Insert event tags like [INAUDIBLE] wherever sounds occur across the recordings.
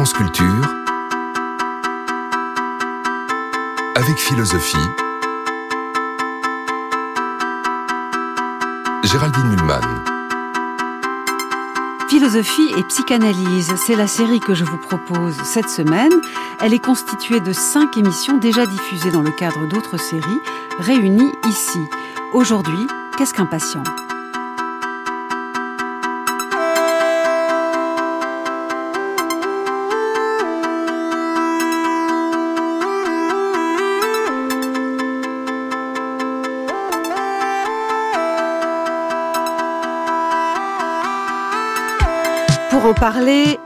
France avec philosophie. Géraldine Mulman. Philosophie et psychanalyse, c'est la série que je vous propose cette semaine. Elle est constituée de cinq émissions déjà diffusées dans le cadre d'autres séries, réunies ici. Aujourd'hui, qu'est-ce qu'un patient? Pour parler,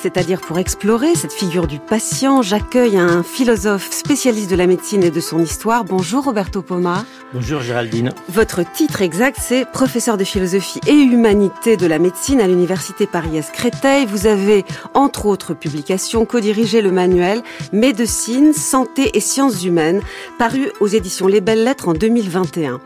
c'est-à-dire pour explorer cette figure du patient, j'accueille un philosophe spécialiste de la médecine et de son histoire. Bonjour Roberto Poma. Bonjour Géraldine. Votre titre exact, c'est professeur de philosophie et humanité de la médecine à l'université Paris-Est Créteil. Vous avez, entre autres publications, co-dirigé le manuel Médecine, santé et sciences humaines, paru aux éditions Les Belles Lettres en 2021.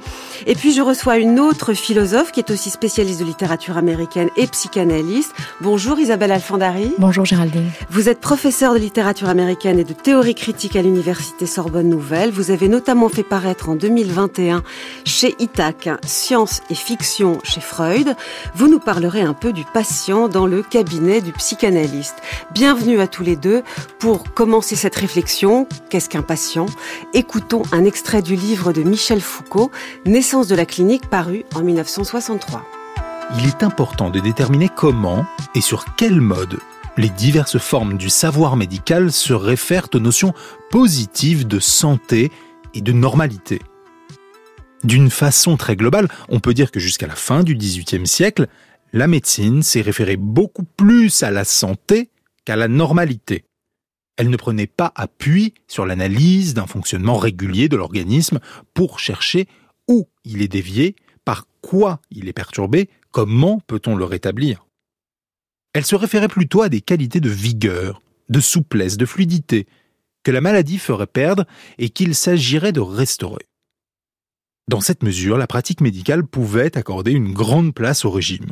Et puis je reçois une autre philosophe qui est aussi spécialiste de littérature américaine et psychanalyste. Bonjour Isabelle Alfandari. Bonjour Géraldine. Vous êtes professeure de littérature américaine et de théorie critique à l'université Sorbonne Nouvelle. Vous avez notamment fait paraître en 2021 chez Itac Science et fiction chez Freud. Vous nous parlerez un peu du patient dans le cabinet du psychanalyste. Bienvenue à tous les deux pour commencer cette réflexion. Qu'est-ce qu'un patient? Écoutons un extrait du livre de Michel Foucault, de la clinique paru en 1963. Il est important de déterminer comment et sur quel mode les diverses formes du savoir médical se réfèrent aux notions positives de santé et de normalité. D'une façon très globale, on peut dire que jusqu'à la fin du XVIIIe siècle, la médecine s'est référée beaucoup plus à la santé qu'à la normalité. Elle ne prenait pas appui sur l'analyse d'un fonctionnement régulier de l'organisme pour chercher où il est dévié, par quoi il est perturbé, comment peut-on le rétablir. Elle se référait plutôt à des qualités de vigueur, de souplesse, de fluidité, que la maladie ferait perdre et qu'il s'agirait de restaurer. Dans cette mesure, la pratique médicale pouvait accorder une grande place au régime,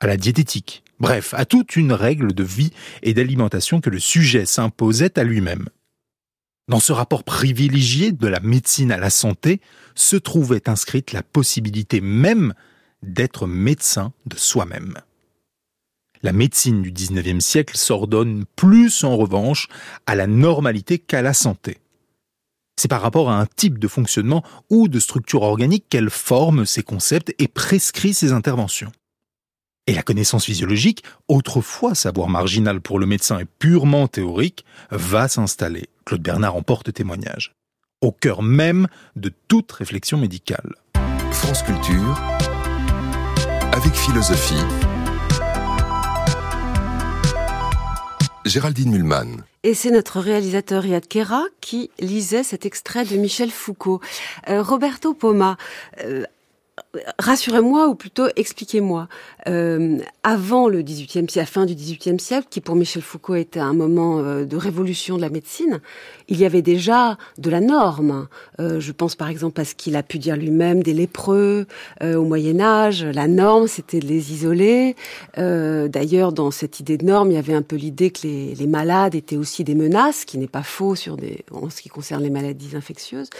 à la diététique, bref, à toute une règle de vie et d'alimentation que le sujet s'imposait à lui-même. Dans ce rapport privilégié de la médecine à la santé se trouvait inscrite la possibilité même d'être médecin de soi-même. La médecine du XIXe siècle s'ordonne plus en revanche à la normalité qu'à la santé. C'est par rapport à un type de fonctionnement ou de structure organique qu'elle forme ses concepts et prescrit ses interventions. Et la connaissance physiologique, autrefois savoir marginal pour le médecin et purement théorique, va s'installer. Claude Bernard en porte témoignage. Au cœur même de toute réflexion médicale. France Culture, avec philosophie. Géraldine Mulman. Et c'est notre réalisateur Yad Kera qui lisait cet extrait de Michel Foucault. Euh, Roberto Poma, euh, rassurez-moi ou plutôt expliquez-moi. Euh, avant le XVIIIe siècle, fin du XVIIIe siècle, qui pour Michel Foucault était un moment euh, de révolution de la médecine, il y avait déjà de la norme. Euh, je pense par exemple à ce qu'il a pu dire lui-même des lépreux au Moyen Âge. La norme, c'était de les isoler. D'ailleurs, dans cette idée de norme, il y avait un peu l'idée que les, les, malades étaient aussi des menaces, qui n'est pas faux sur des, en ce qui concerne les maladies infectieuses.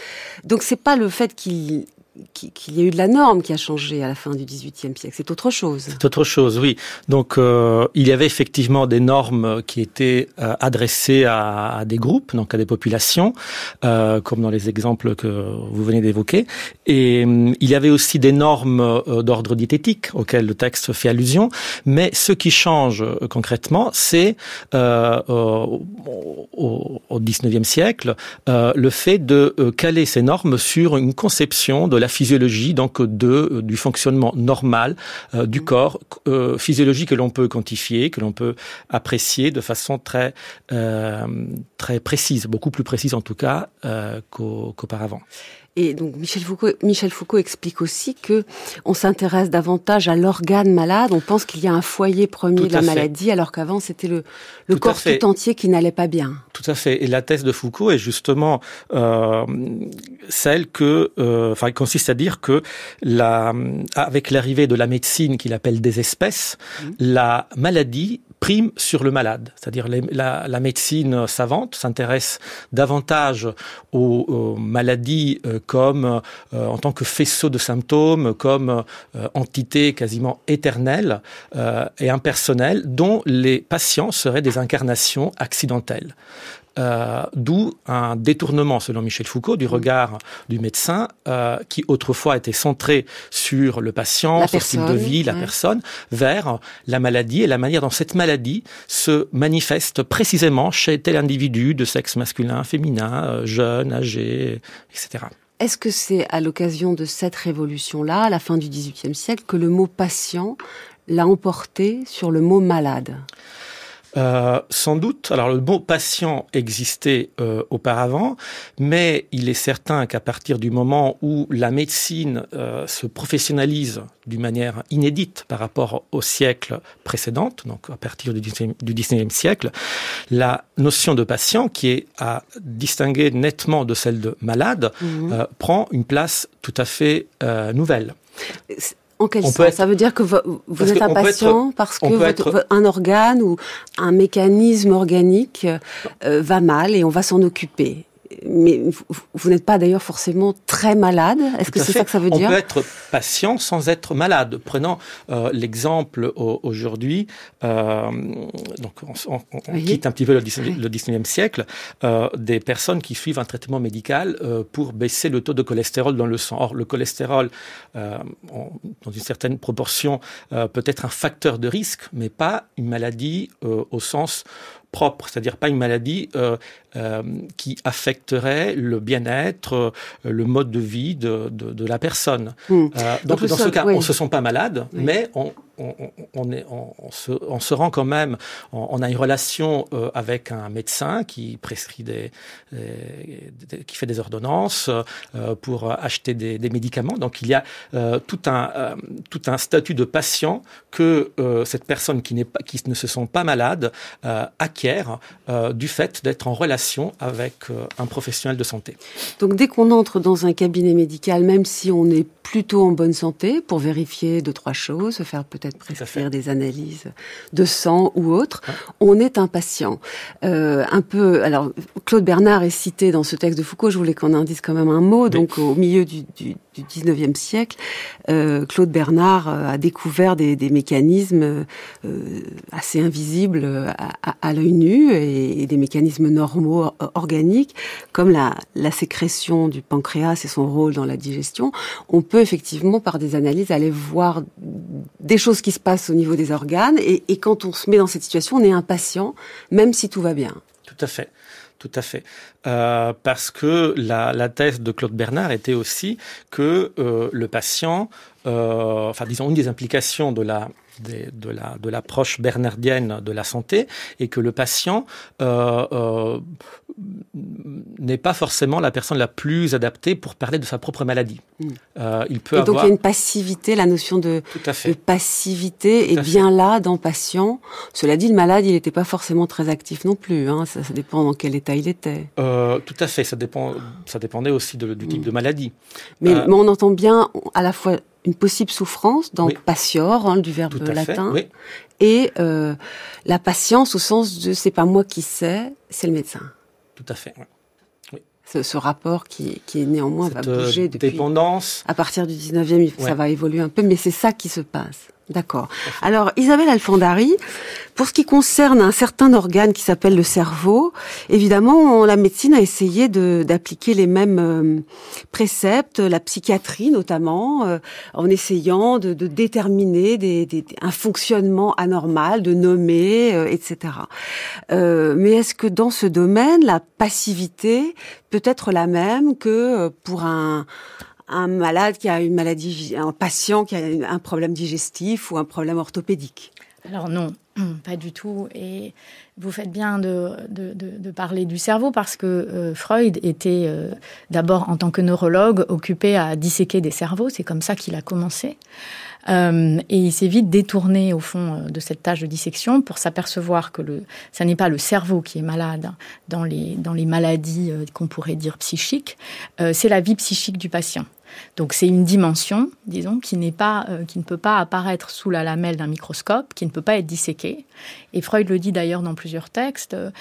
Donc c'est pas le fait qu'il qu'il y a eu de la norme qui a changé à la fin du XVIIIe siècle. C'est autre chose. C'est autre chose, oui. Donc, euh, il y avait effectivement des normes qui étaient euh, adressées à, des groupes, donc à des populations, euh, comme dans les exemples que vous venez d'évoquer. Et euh, il y avait aussi des normes euh, d'ordre diététique auxquelles le texte fait allusion. Mais ce qui change concrètement, c'est au, au XIXe siècle le fait de caler ces normes sur une conception de la physiologie donc de euh, du fonctionnement normal euh, du corps, euh, physiologie que l'on peut quantifier, que l'on peut apprécier de façon très très précise, beaucoup plus précise en tout cas qu'auparavant. Et donc Michel Foucault, Michel Foucault explique aussi que on s'intéresse davantage à l'organe malade. On pense qu'il y a un foyer premier de la maladie, alors qu'avant c'était le, le corps tout entier qui n'allait pas bien. Tout à fait. Et la thèse de Foucault est justement euh, celle que, euh, enfin, consiste à dire que la, avec l'arrivée de la médecine qu'il appelle des espèces, mmh. la maladie prime sur le malade. C'est-à-dire la, médecine savante s'intéresse davantage aux, maladies euh, comme euh, en tant que faisceau de symptômes, comme euh, entité quasiment éternelle et impersonnelle, dont les patients seraient des incarnations accidentelles. Euh, d'où un détournement, selon Michel Foucault, du mm. regard du médecin euh, qui autrefois était centré sur le patient, son style de vie, la personne, vers la maladie et la manière dont cette maladie se manifeste précisément chez tel individu de sexe masculin, féminin, euh, jeune, âgé, etc. Est-ce que c'est à l'occasion de cette révolution-là, à la fin du XVIIIe siècle, que le mot patient l'a emporté sur le mot malade? Euh, sans doute. Alors le mot patient existait euh, auparavant, mais il est certain qu'à partir du moment où la médecine euh, se professionnalise d'une manière inédite par rapport au siècle précédent, donc à partir du 19e, siècle, la notion de patient, qui est à distinguer nettement de celle de malade, mmh. prend une place tout à fait nouvelle. En quel sens Ça veut dire que vous, êtes un patient parce que un organe ou un mécanisme organique euh, va mal et on va s'en occuper mais vous, n'êtes pas d'ailleurs forcément très malade. Est-ce que c'est ça que ça veut dire On peut être patient sans être malade. Prenons euh, l'exemple aujourd'hui, euh, donc on, quitte un petit peu le 19e, siècle, euh, des personnes qui suivent un traitement médical pour baisser le taux de cholestérol dans le sang. Or, le cholestérol, dans une certaine proportion, peut être un facteur de risque, mais pas une maladie au sens propre, c'est-à-dire pas une maladie euh, euh, qui affecterait le bien-être, euh, le mode de vie de, de, la personne. Hmm. donc, dans ce cas, on ne se sent pas malade, mais on, on, se, se, rend quand même, on, a une relation euh, avec un médecin qui prescrit des, qui fait des ordonnances euh, pour acheter des, médicaments. Donc il y a euh, tout un tout un statut de patient que cette personne qui n'est pas, qui ne se sent pas malade acquiert du fait d'être en relation avec un professionnel de santé. Donc dès qu'on entre dans un cabinet médical, même si on est plutôt en bonne santé, pour vérifier deux trois choses, faire peut-être prescrire des analyses de sang ou autre, on est impatient. Euh, un peu. Alors, Claude Bernard est cité dans ce texte de Foucault. Je voulais qu'on en dise quand même un mot. Donc, au milieu du, du, du 19e siècle, euh, Claude Bernard euh, a découvert des, des mécanismes euh, assez invisibles à, à, l'œil nu et, et, des mécanismes normaux organiques, comme la, la sécrétion du pancréas et son rôle dans la digestion. On peut effectivement, par des analyses, aller voir des choses qui se passent au niveau des organes. Et, quand on se met dans cette situation, on est impatient, même si tout va bien. Tout à fait. Tout à fait. Euh, parce que la, la, thèse de Claude Bernard était aussi que euh, le patient, euh, enfin disons une des implications de la de, la de l'approche bernardienne de la santé et que le patient euh, euh, n'est pas forcément la personne la plus adaptée pour parler de sa propre maladie. Hmm. Euh, il peut et donc il y a une passivité, la notion de, de passivité est bien là dans patient. Cela dit, le malade, il n'était pas forcément très actif non plus. Hein. Ça, ça, dépend dans quel état il était. Tout à fait, ça dépend. Ça dépendait aussi de, du type hmm. de maladie. Mais, mais on entend bien à la fois une possible souffrance dans patior, hein, du verbe latin, et euh, la patience au sens de c'est pas moi qui sais, c'est le médecin. Tout à fait. Oui. Ce, ce, rapport qui, qui est néanmoins va bouger euh, depuis. Dépendance. À partir du 19e, ça va évoluer un peu, mais c'est ça qui se passe. D'accord. Alors, Isabelle Alfandari, pour ce qui concerne un certain organe qui s'appelle le cerveau, évidemment, la médecine a essayé d'appliquer les mêmes euh, préceptes, la psychiatrie notamment, euh, en essayant de, déterminer un fonctionnement anormal, de nommer, euh, etc. mais est-ce que dans ce domaine, la passivité peut être la même que pour un un malade qui a une maladie, un patient qui a un problème digestif ou un problème orthopédique Alors non, [CLEARS THROAT] pas du tout. Et vous faites bien de, de, de, parler du cerveau parce que euh, Freud était euh, d'abord en tant que neurologue occupé à disséquer des cerveaux. C'est comme ça qu'il a commencé. Euh, et il s'est vite détourné au fond de cette tâche de dissection pour s'apercevoir que le, ça n'est pas le cerveau qui est malade dans les, dans les maladies qu'on pourrait dire psychiques, c'est la vie psychique du patient. Donc c'est une dimension, disons, qui n'est pas, euh, qui ne peut pas apparaître sous la lamelle d'un microscope, qui ne peut pas être disséquée. Et Freud le dit d'ailleurs dans plusieurs textes. Euh,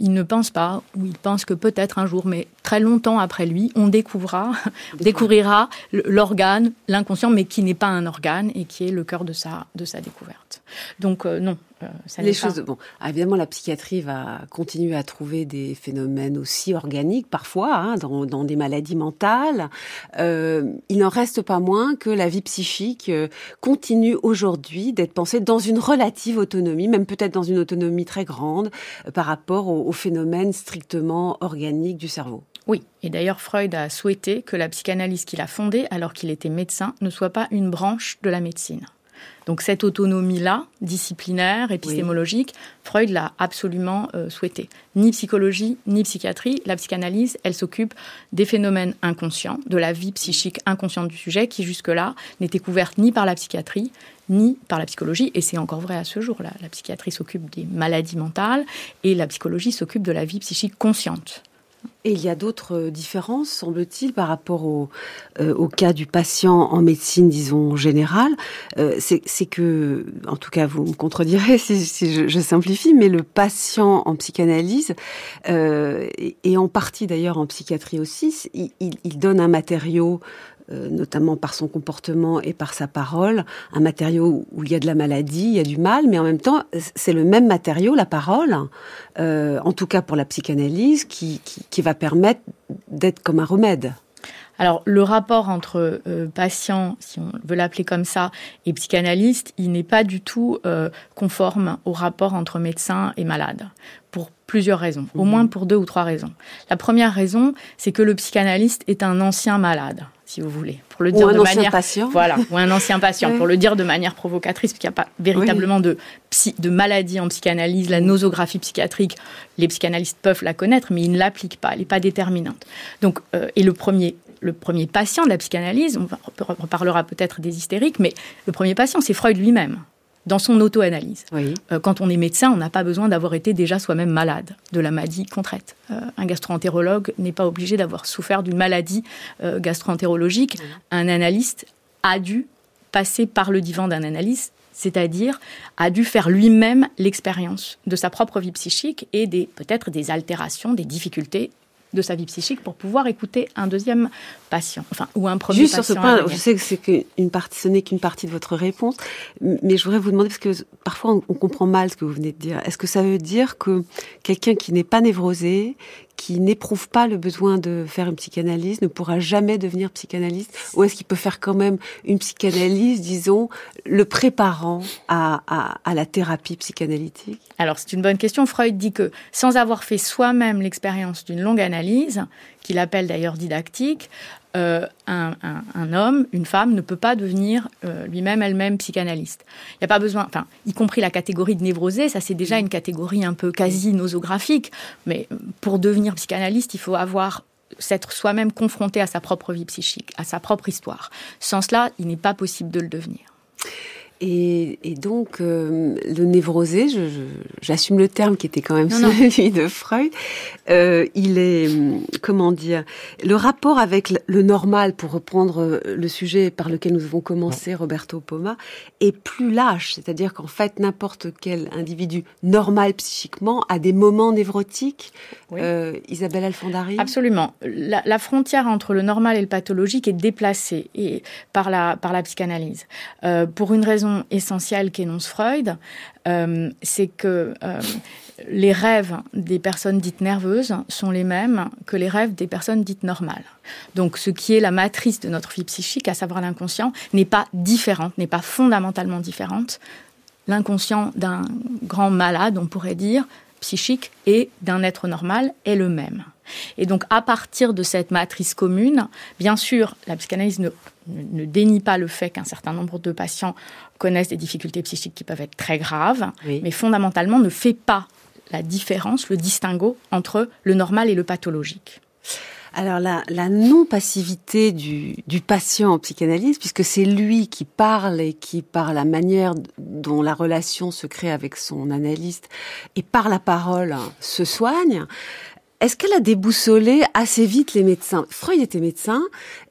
il ne pense pas, ou il pense que peut-être un jour, mais très longtemps après lui, on découvrira, [LAUGHS] découvrira l'organe, l'inconscient, mais qui n'est pas un organe et qui est le cœur de sa de sa découverte. Donc euh, non, euh, les choses. Bon, évidemment, la psychiatrie va continuer à trouver des phénomènes aussi organiques parfois hein, dans, dans, des maladies mentales. Euh, il n'en reste pas moins que la vie psychique continue aujourd'hui d'être pensée dans une relative autonomie, même peut-être dans une autonomie très grande par rapport aux, aux phénomènes strictement organiques du cerveau. Oui, et d'ailleurs Freud a souhaité que la psychanalyse qu'il a fondée alors qu'il était médecin ne soit pas une branche de la médecine. Donc cette autonomie-là, disciplinaire, épistémologique, Freud l'a absolument euh, souhaité. Ni psychologie, ni psychiatrie, la psychanalyse, elle s'occupe des phénomènes inconscients, de la vie psychique inconsciente du sujet, qui jusque-là n'était couverte ni par la psychiatrie, ni par la psychologie, et c'est encore vrai à ce jour. la psychiatrie s'occupe des maladies mentales et la psychologie s'occupe de la vie psychique consciente. Et il y a d'autres euh, différences, semble-t-il, par rapport au, euh, au, cas du patient en médecine, disons, générale. Euh, c'est que, en tout cas, vous me contredirez [LAUGHS] si, je, simplifie, mais le patient en psychanalyse, et, en partie d'ailleurs en psychiatrie aussi, il donne un matériau euh, notamment par son comportement et par sa parole, un matériau où il y a de la maladie, il y a du mal, mais en même temps, c'est le même matériau, la parole, euh, en tout cas pour la psychanalyse, qui, qui, qui va permettre d'être comme un remède. Alors, le rapport entre euh, patient, si on veut l'appeler comme ça, et psychanalyste, il n'est pas du tout euh, conforme au rapport entre médecin et malade, pour plusieurs raisons, au mmh. moins pour deux ou trois raisons. La première raison, c'est que le psychanalyste est un ancien malade si vous voulez, pour le dire ou un de ancien manière patient. voilà, ou un ancien patient, [LAUGHS] oui. pour le dire de manière provocatrice, parce qu'il n'y a pas véritablement oui. de psy, de maladie en psychanalyse, la nosographie psychiatrique, les psychanalystes peuvent la connaître, mais ils ne l'appliquent pas, elle n'est pas déterminante. Donc, euh, et le premier le premier patient de la psychanalyse, on reparlera peut-être des hystériques, mais le premier patient, c'est Freud lui-même dans son auto-analyse. Oui. Euh, quand on est médecin, on n'a pas besoin d'avoir été déjà soi-même malade de la maladie qu'on traite. Euh, un gastro-entérologue n'est pas obligé d'avoir souffert d'une maladie euh, gastro-entérologique. Oui. Un analyste a dû passer par le divan d'un analyste c'est-à-dire a dû faire lui-même l'expérience de sa propre vie psychique et des peut-être des altérations, des difficultés de sa vie psychique pour pouvoir écouter un deuxième patient, enfin ou un premier Juste patient. sur ce point, je sais que c'est qu'une partie, ce n'est qu'une partie de votre réponse, mais je voudrais vous demander parce que parfois on, on comprend mal ce que vous venez de dire. Est-ce que ça veut dire que quelqu'un qui n'est pas névrosé, qui n'éprouve pas le besoin de faire une psychanalyse ne pourra jamais devenir psychanalyste Ou est-ce qu'il peut faire quand même une psychanalyse, disons, le préparant à, la thérapie psychanalytique? Alors c'est une bonne question. Freud dit que sans avoir fait soi-même l'expérience d'une longue analyse, qu'il appelle d'ailleurs didactique, euh, un, homme, une femme ne peut pas devenir euh, lui-même, elle-même psychanalyste. Il n'y a pas besoin, enfin, y compris la catégorie de névrosé, ça c'est déjà une catégorie un peu quasi nosographique, mais pour devenir psychanalyste, il faut avoir s'être soi-même confronté à sa propre vie psychique, à sa propre histoire. Sans cela, il n'est pas possible de le devenir. Et, et, donc, euh, le névrosé, j'assume le terme qui était quand même non, [LAUGHS] celui non. de Freud, euh, il est, comment dire, le rapport avec le normal, pour reprendre le sujet par lequel nous avons commencé, Roberto Poma, est plus lâche. C'est-à-dire qu'en fait, n'importe quel individu normal psychiquement a des moments névrotiques. Oui. Euh, Isabelle Alfondari Absolument. La, la, frontière entre le normal et le pathologique est déplacée et, par, la, par la psychanalyse. Euh, pour une raison essentielle qu'énonce Freud, euh, c'est que euh, les rêves des personnes dites nerveuses sont les mêmes que les rêves des personnes dites normales. Donc ce qui est la matrice de notre vie psychique, à savoir l'inconscient, n'est pas différente, n'est pas fondamentalement différente. L'inconscient d'un grand malade, on pourrait dire, psychique, et d'un être normal est le même. Et donc, à partir de cette matrice commune, bien sûr, la psychanalyse ne, ne, dénie pas le fait qu'un certain nombre de patients connaissent des difficultés psychiques qui peuvent être très graves, oui. mais fondamentalement ne fait pas la différence, le distinguo entre le normal et le pathologique. Alors la, la non-passivité du, du, patient en psychanalyse, puisque c'est lui qui parle et qui, par la manière dont la relation se crée avec son analyste et par la parole, se soigne, est-ce qu'elle a déboussolé assez vite les médecins? Freud était médecin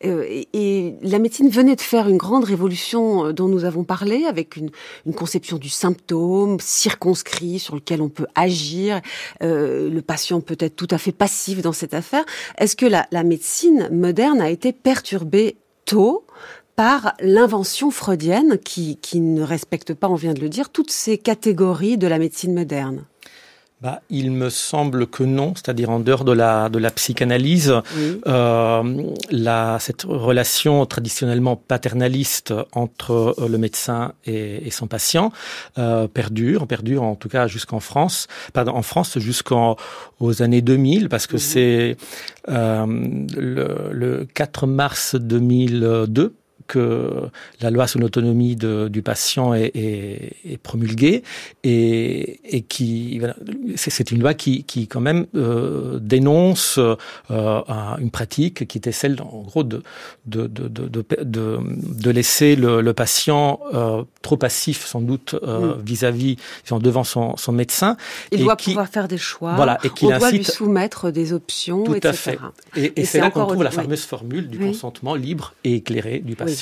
euh, et, la médecine venait de faire une grande révolution euh, dont nous avons parlé avec une, conception du symptôme circonscrit sur lequel on peut agir. Euh, le patient peut être tout à fait passif dans cette affaire. Est-ce que la, la médecine moderne a été perturbée tôt par l'invention freudienne qui, qui ne respecte pas, on vient de le dire, toutes ces catégories de la médecine moderne? Bah, il me semble que non, c'est-à-dire en dehors de la, de la psychanalyse, euh, la, cette relation traditionnellement paternaliste entre euh, le médecin et, et son patient euh, perdure, perdure en tout cas jusqu'en France, pardon, en France jusqu'aux années 2000, parce que c'est euh, le, le 4 mars 2002 que la loi sur l'autonomie du patient est, est, est promulguée et, et qui voilà, c'est une loi qui, qui quand même euh, dénonce euh, une pratique qui était celle en gros de de, de, de, de, laisser le, le patient euh, trop passif sans doute mm. vis-à-vis -vis, devant son, son médecin. Il doit pouvoir faire des choix. Voilà, et qu'il doit lui soumettre des options, tout etc. À fait. Et, et c'est là qu'on trouve la fameuse formule du consentement libre et éclairé du patient.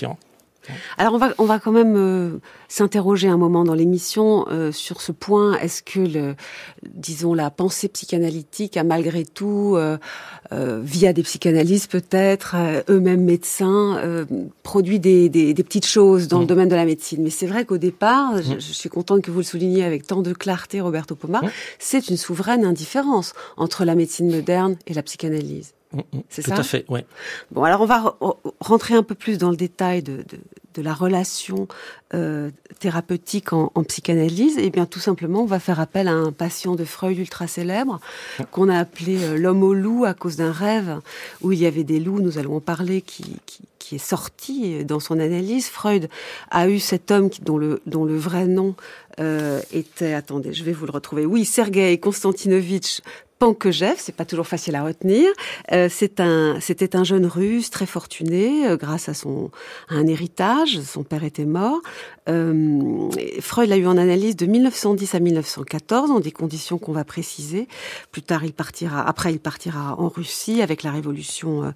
Alors on va on va quand même euh, s'interroger un moment dans l'émission euh, sur ce point. Est-ce que le disons la pensée psychanalytique a malgré tout euh, via des psychanalystes peut-être eux-mêmes médecins produit des, des, des, petites choses dans le mmh. domaine de la médecine? Mais c'est vrai qu'au départ, je, mmh. je, suis contente que vous le souligniez avec tant de clarté, Roberto Poma, mmh. c'est une souveraine indifférence entre la médecine moderne et la psychanalyse. C'est ça Tout à fait, oui. Bon, alors on va rentrer un peu plus dans le détail de, de, de la relation euh, thérapeutique en, en, psychanalyse. Et eh bien, tout simplement, on va faire appel à un patient de Freud ultra célèbre qu'on a appelé euh, l'homme au loup à cause d'un rêve où il y avait des loups. Nous allons en parler qui, qui, qui, est sorti dans son analyse. Freud a eu cet homme qui, dont le dont le vrai nom euh, était, attendez, je vais vous le retrouver. Oui, Sergei Konstantinovitch Pankejev, c'est pas toujours facile à retenir. Euh, c'était un jeune russe très fortuné euh, grâce à un héritage. Son père était mort. Euh, Freud l'a eu en analyse de 1910 à 1914 dans des conditions qu'on va préciser. Plus tard, il partira. Après, il partira en Russie avec la révolution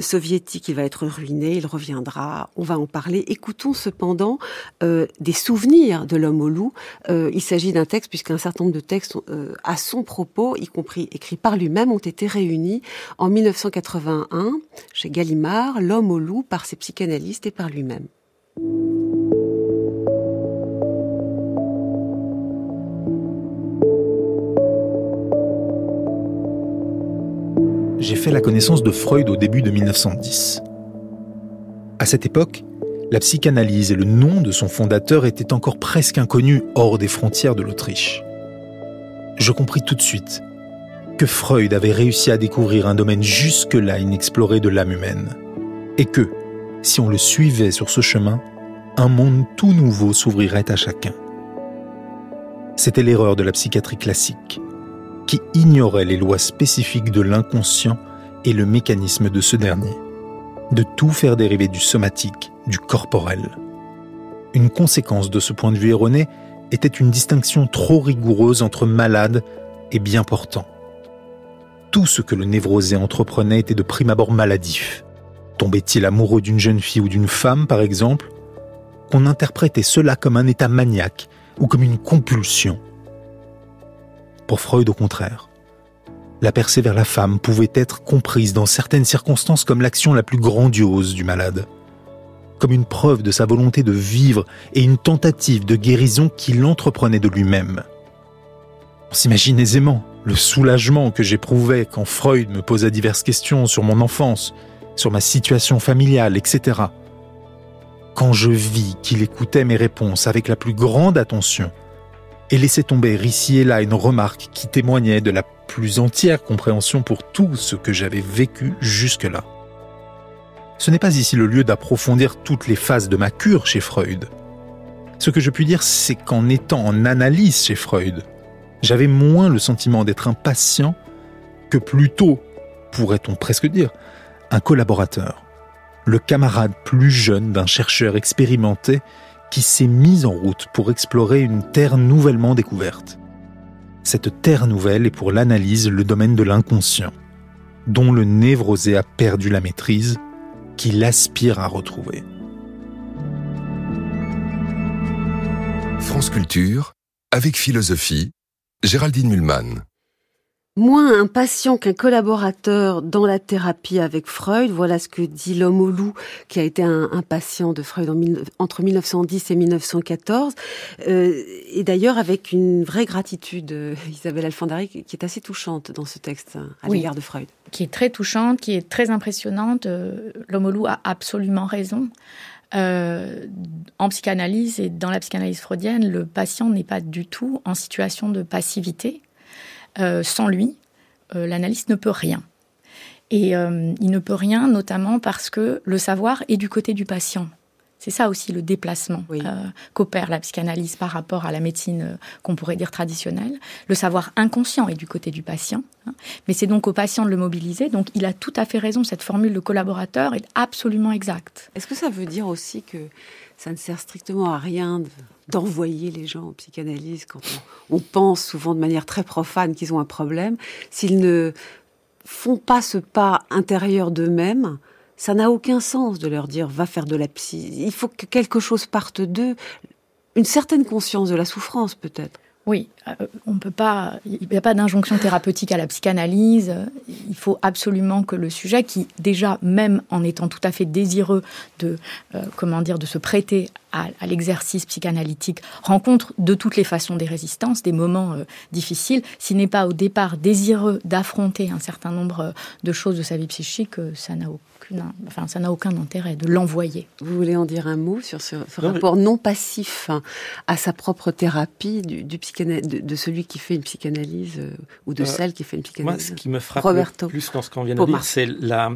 soviétique. Il va être ruiné. Il reviendra. On va en parler. Écoutons cependant des souvenirs de l'homme au loup. il s'agit d'un texte puisqu'un certain nombre de textes à son propos, y compris écrits par lui-même, ont été réunis en 1981 chez Gallimard, L'homme au loup, par ses psychanalystes et par lui-même. J'ai fait la connaissance de Freud au début de 1910. À cette époque, la psychanalyse et le nom de son fondateur étaient encore presque inconnus hors des frontières de l'Autriche. Je compris tout de suite que Freud avait réussi à découvrir un domaine jusque-là inexploré de l'âme humaine, et que, si on le suivait sur ce chemin, un monde tout nouveau s'ouvrirait à chacun. C'était l'erreur de la psychiatrie classique, qui ignorait les lois spécifiques de l'inconscient et le mécanisme de ce dernier, de tout faire dériver du somatique, du corporel. Une conséquence de ce point de vue erroné était une distinction trop rigoureuse entre malade et bien portant tout ce que le névrosé entreprenait était de prime abord maladif. Tombait-il amoureux d'une jeune fille ou d'une femme, par exemple? Qu'on interprétait cela comme un état maniaque ou comme une compulsion. Pour Freud, au contraire, la percée vers la femme pouvait être comprise dans certaines circonstances comme l'action la plus grandiose du malade, comme une preuve de sa volonté de vivre et une tentative de guérison qu'il entreprenait de lui-même. On s'imagine aisément le soulagement que j'éprouvais quand Freud me posa diverses questions sur mon enfance, sur ma situation familiale, etc. Quand je vis qu'il écoutait mes réponses avec la plus grande attention et laissait tomber ici et là une remarque qui témoignait de la plus entière compréhension pour tout ce que j'avais vécu jusque-là. Ce n'est pas ici le lieu d'approfondir toutes les phases de ma cure chez Freud. Ce que je puis dire, c'est qu'en étant en analyse chez Freud, j'avais moins le sentiment d'être un patient que plutôt, pourrait-on presque dire, un collaborateur, le camarade plus jeune d'un chercheur expérimenté qui s'est mis en route pour explorer une terre nouvellement découverte. cette terre nouvelle est pour l'analyse le domaine de l'inconscient, dont le névrosé a perdu la maîtrise, qu'il aspire à retrouver. France Culture, avec philosophie, Géraldine Mulman. Moins un patient qu'un collaborateur dans la thérapie avec Freud, voilà ce que dit l'homme au loup, qui a été un, patient de Freud entre 1910 et 1914, euh, et d'ailleurs avec une vraie gratitude, euh, Isabelle Alfandari, qui est assez touchante dans ce texte à l'égard de Freud. Qui est très touchante, qui est très impressionnante. Euh, l'homme au loup a absolument raison. En psychanalyse et dans la psychanalyse freudienne, le patient n'est pas du tout en situation de passivité. Euh, sans lui, euh, l'analyste ne peut rien. Et euh, il ne peut rien, notamment parce que le savoir est du côté du patient. C'est ça aussi le déplacement qu'opère la psychanalyse par rapport à la médecine qu'on pourrait dire traditionnelle. Le savoir inconscient est du côté du patient, hein. mais c'est donc au patient de le mobiliser. Donc il a tout à fait raison, cette formule de collaborateur est absolument exacte. Est-ce que ça veut dire aussi que ça ne sert strictement à rien d'envoyer les gens en psychanalyse quand on, pense souvent de manière très profane qu'ils ont un problème. S'ils ne font pas ce pas intérieur d'eux-mêmes, ça n'a aucun sens de leur dire va faire de la psy. Il faut que quelque chose parte d'eux, une certaine conscience de la souffrance peut-être. Oui, on peut pas. Il n'y a pas d'injonction thérapeutique à la psychanalyse. Il faut absolument que le sujet, qui déjà, même en étant tout à fait désireux de, euh, comment dire, de se prêter à, l'exercice psychanalytique, rencontre de toutes les façons des résistances, des moments euh, difficiles. S'il n'est pas au départ désireux d'affronter un certain nombre de choses de sa vie psychique, ça n'a aucune, enfin, ça n'a aucun intérêt de l'envoyer. Vous voulez en dire un mot sur ce, rapport non passif à sa propre thérapie du, du de, de, celui qui fait une psychanalyse euh, ou de euh, celle qui fait une psychanalyse. Moi, ce qui me frappe le plus dans ce qu'on vient de dire, c'est la,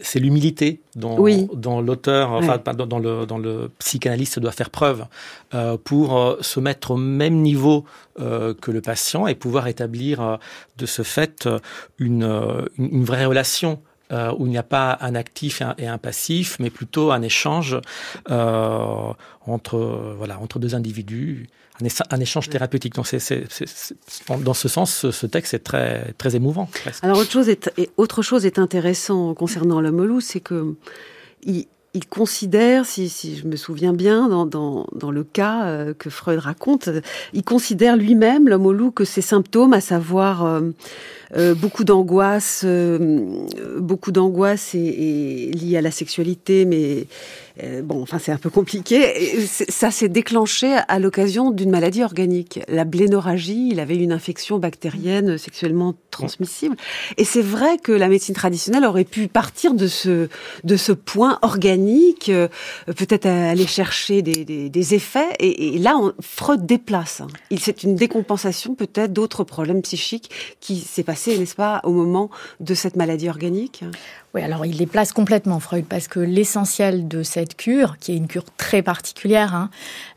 c'est l'humilité dont, dont l'auteur, enfin dans, le dans le psychanalyste doit faire preuve euh, pour se mettre au même niveau que le patient et pouvoir établir de ce fait une, une, vraie relation. Où il n'y a pas un actif et un, passif, mais plutôt un échange entre voilà entre deux individus un, échange thérapeutique. Donc, c'est, dans ce sens, ce, texte est très, très émouvant. Alors, autre chose est, autre chose est intéressant concernant l'homme loup, c'est que il, considère, si, je me souviens bien, dans, le cas euh, que Freud raconte, il considère lui-même, l'homme au loup, que ses symptômes, à savoir euh, euh, beaucoup d'angoisse, beaucoup d'angoisse est, liée à la sexualité, mais euh, bon, enfin c'est un peu compliqué. Ça s'est déclenché à l'occasion d'une maladie organique, la blénorragie. Il avait une infection bactérienne sexuellement transmissible. Et c'est vrai que la médecine traditionnelle aurait pu partir de ce de ce point organique, euh, peut-être aller chercher des, des, effets. Et, là, Freud déplace. C'est une décompensation peut-être d'autres problèmes psychiques qui s'est passé, n'est-ce pas, au moment de cette maladie organique? Oui, alors il les place complètement, Freud, parce que l'essentiel de cette cure, qui est une cure très particulière, hein,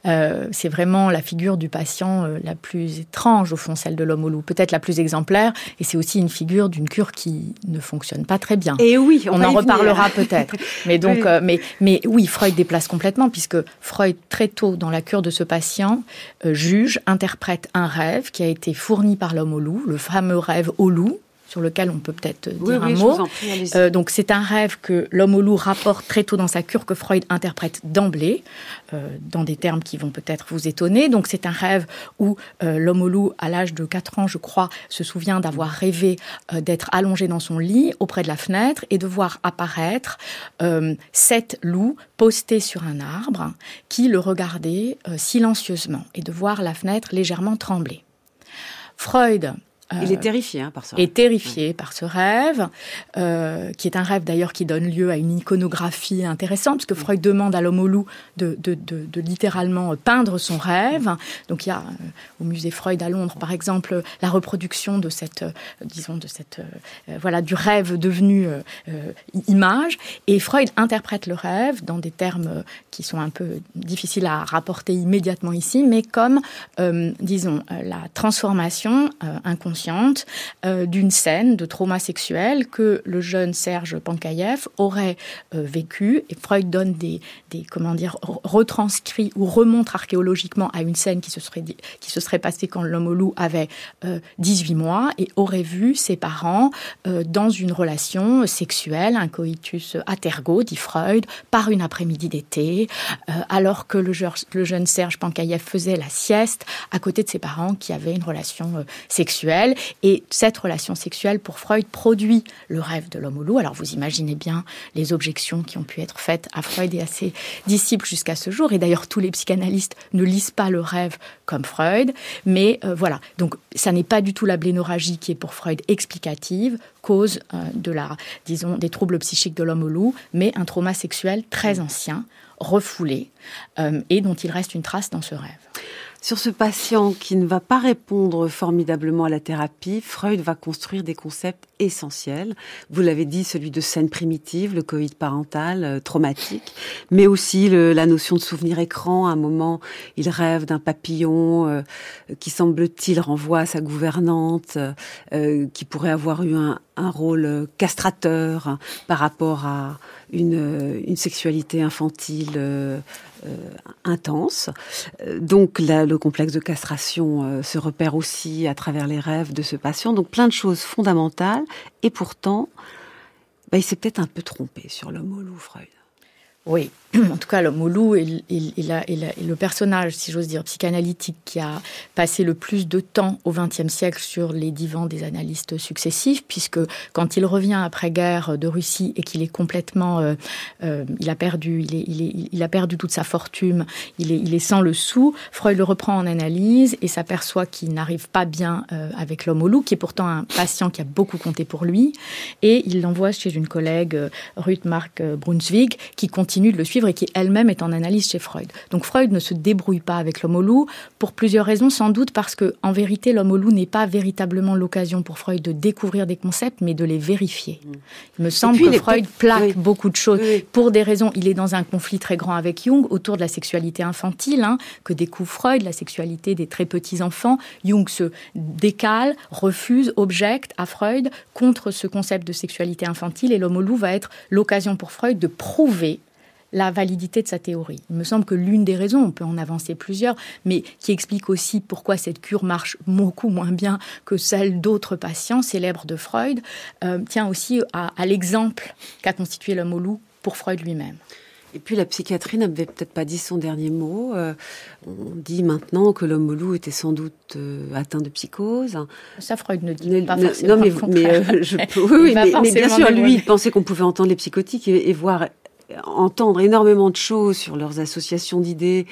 euh, c'est vraiment la figure du patient euh, la plus étrange, au fond, celle de l'homme au loup, peut-être la plus exemplaire, et c'est aussi une figure d'une cure qui ne fonctionne pas très bien. Et oui, on, en reparlera peut-être. [LAUGHS] Mais donc, oui. Euh, mais, mais oui, Freud déplace complètement, puisque Freud, très tôt dans la cure de ce patient, juge, interprète un rêve qui a été fourni par l'homme au loup, le fameux rêve au loup, sur lequel on peut peut-être dire un mot. Euh, donc c'est un rêve que l'homme au loup rapporte très tôt dans sa cure que Freud interprète d'emblée, euh, dans des termes qui vont peut-être vous étonner. Donc c'est un rêve où euh, l'homme au loup, à l'âge de 4 ans, je crois, se souvient d'avoir rêvé d'être allongé dans son lit auprès de la fenêtre et de voir apparaître sept loups postés sur un arbre qui le regardaient silencieusement et de voir la fenêtre légèrement trembler. Freud il est terrifié hein, par ce rêve. Est terrifié par ce rêve, euh, qui est un rêve d'ailleurs qui donne lieu à une iconographie intéressante, parce que Freud demande à l'homme au loup de, de, de, de, littéralement peindre son rêve. Donc il y a euh, au musée Freud à Londres, par exemple, la reproduction de cette, euh, disons, de cette, voilà, du rêve devenu image. Et Freud interprète le rêve dans des termes qui sont un peu difficiles à rapporter immédiatement ici, mais comme, disons, la transformation inconsciente euh, d'une scène de trauma sexuel que le jeune Serge Pankayev aurait euh, vécu. Et Freud donne des, comment dire, retranscrit ou remontre archéologiquement à une scène qui se serait, qui se serait passée quand l'homme au loup avait 18 mois et aurait vu ses parents dans une relation sexuelle, un coitus atergo, dit Freud, par une après-midi d'été, alors que le, le jeune Serge Pankayev faisait la sieste à côté de ses parents qui avaient une relation euh, Et cette relation sexuelle, pour Freud, produit le rêve de l'homme au loup. Alors vous imaginez bien les objections qui ont pu être faites à Freud et à ses disciples jusqu'à ce jour. Et d'ailleurs, tous les psychanalystes ne lisent pas le rêve comme Freud. Mais euh, voilà, donc ça n'est pas du tout la blénorragie qui est pour Freud explicative, cause euh, de la, disons, des troubles psychiques de l'homme au loup, mais un trauma sexuel très ancien, refoulé, et dont il reste une trace dans ce rêve. Sur ce patient qui ne va pas répondre formidablement à la thérapie, Freud va construire des concepts essentiels. Vous l'avez dit, celui de scène primitive, le Covid parental, euh, traumatique, mais aussi la notion de souvenir écran. À un moment, il rêve d'un papillon euh, qui, semble-t-il, renvoie à sa gouvernante, euh, qui pourrait avoir eu un, un rôle castrateur hein, par rapport à une, une sexualité infantile euh, euh, intense. Euh, donc le complexe de castration se repère aussi à travers les rêves de ce patient. Donc plein de choses fondamentales. Et pourtant, bah, il s'est peut-être un peu trompé sur l'homme au loup, Freud. Oui, [CLEARS THROAT] en tout cas, l'homme au loup est, le personnage, si j'ose dire, psychanalytique qui a passé le plus de temps au XXe siècle sur les divans des analystes successifs, puisque quand il revient après-guerre de Russie et qu'il est complètement, euh, euh, il a perdu, il, a perdu toute sa fortune, il est, sans le sou. Freud le reprend en analyse et s'aperçoit qu'il n'arrive pas bien euh, avec l'homme au loup, qui est pourtant un patient qui a beaucoup compté pour lui, et il l'envoie chez une collègue, Ruth Mark Brunswick, qui continue de le suivre et qui elle-même est en analyse chez Freud. Donc Freud ne se débrouille pas avec l'homme au loup pour plusieurs raisons, sans doute parce que en vérité l'homme au loup n'est pas véritablement l'occasion pour Freud de découvrir des concepts, mais de les vérifier. Mm. Il me semble que Freud plaque beaucoup de choses pour des raisons. Il est dans un conflit très grand avec Jung autour de la sexualité infantile hein, que découvre Freud, la sexualité des très petits enfants. Jung se décale, refuse, objecte à Freud contre ce concept de sexualité infantile et l'homme au loup va être l'occasion pour Freud de prouver la validité de sa théorie. Il me semble que l'une des raisons, on peut en avancer plusieurs, mais qui explique aussi pourquoi cette cure marche beaucoup moins bien que celle d'autres patients célèbres de Freud, euh, tient aussi à, l'exemple qu'a constitué l'homme au loup pour Freud lui-même. Et puis la psychiatrie n'avait peut-être pas dit son dernier mot. Euh, on dit maintenant que l'homme au loup était sans doute euh, atteint de psychose. Ça, Freud ne dit pas forcément Non, mais, mais, je, [LAUGHS] oui, mais, mais, bien sûr, lui, il pensait qu'on pouvait entendre les psychotiques et voir entendre énormément de choses sur leurs associations d'idées,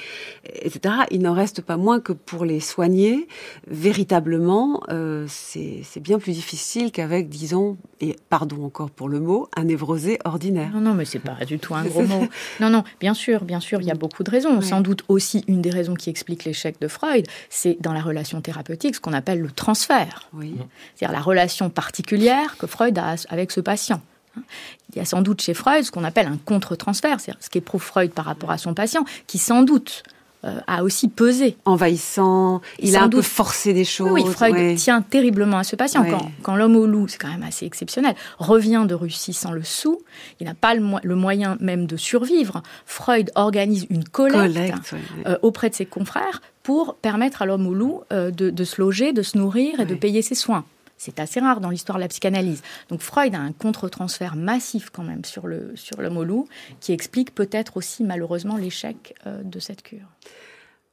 etc., il n'en reste pas moins que pour les soigner, véritablement, euh, c'est bien plus difficile qu'avec, disons, et pardon encore pour le mot, un névrosé ordinaire. Non, non, mais c'est pas du tout un [LAUGHS] gros mot. Non, non, bien sûr, bien sûr, il y a beaucoup de raisons. Sans doute aussi une des raisons qui explique l'échec de Freud, c'est dans la relation thérapeutique ce qu'on appelle le transfert. Oui. C'est-à-dire la relation particulière que Freud a avec ce patient. Il y a sans doute chez Freud ce qu'on appelle un contre-transfert, c'est ce qu'éprouve Freud par rapport à son patient, qui sans doute euh, a aussi pesé. Envahissant, il a un peu forcé des choses. Oui, Freud tient terriblement à ce patient. Quand, l'homme au loup, c'est quand même assez exceptionnel, revient de Russie sans le sou, il n'a pas le, moyen même de survivre. Freud organise une collecte, euh, auprès de ses confrères pour permettre à l'homme au loup euh, de, se loger, de se nourrir et de payer ses soins. C'est assez rare dans l'histoire de la psychanalyse. Donc Freud a un contre-transfert massif quand même sur le, sur le qui explique peut-être aussi malheureusement l'échec euh, de cette cure.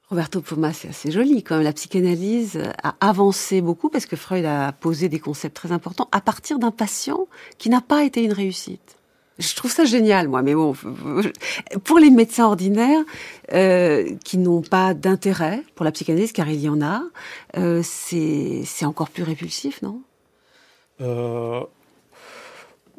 Roberto Poma, c'est assez joli quand même. La psychanalyse a avancé beaucoup parce que Freud a posé des concepts très importants à partir d'un patient qui n'a pas été une réussite. Je trouve ça génial, moi. Mais bon, pour les médecins ordinaires euh, qui n'ont pas d'intérêt pour la psychanalyse, car il y en a, euh, c'est encore plus répulsif, non? Euh,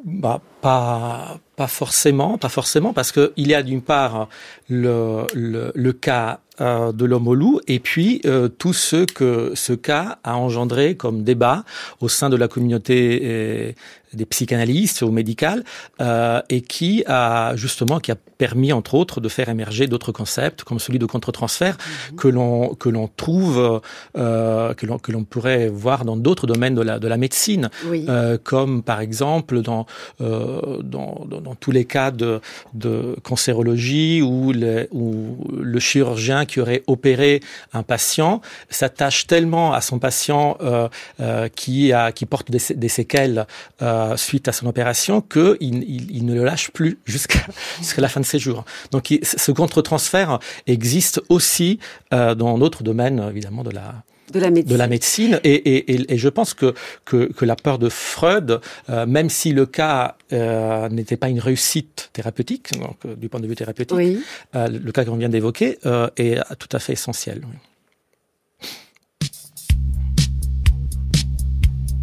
bah, pas, pas forcément, pas forcément, parce que il y a d'une part le, le, le cas euh, de l'homme au loup, et puis euh, tout ce que ce cas a engendré comme débat au sein de la communauté euh, des psychanalystes au médical, euh, et qui a justement qui a permis entre autres de faire émerger d'autres concepts comme celui de contre-transfert mhm. que l'on que l'on trouve euh, que l'on que l'on pourrait voir dans d'autres domaines de la de la médecine, oui. euh, comme par exemple dans, euh, dans, dans dans tous les cas de de cancérologie où le où le chirurgien qui aurait opéré un patient s'attache tellement à son patient euh, euh, qui a qui porte des, séquelles euh, suite à son opération qu'il il, il ne le lâche plus [LAUGHS] jusqu'à jusqu'à la fin de ses jours. Donc ce contre-transfert existe aussi euh, dans d'autres domaines évidemment de la de la médecine. De la médecine. Et, et, et, et je pense que, que, que, la peur de Freud, euh, même si le cas euh, n'était pas une réussite thérapeutique, donc, euh, du point de vue thérapeutique, oui. Euh, le cas qu'on vient d'évoquer euh, est tout à fait essentiel.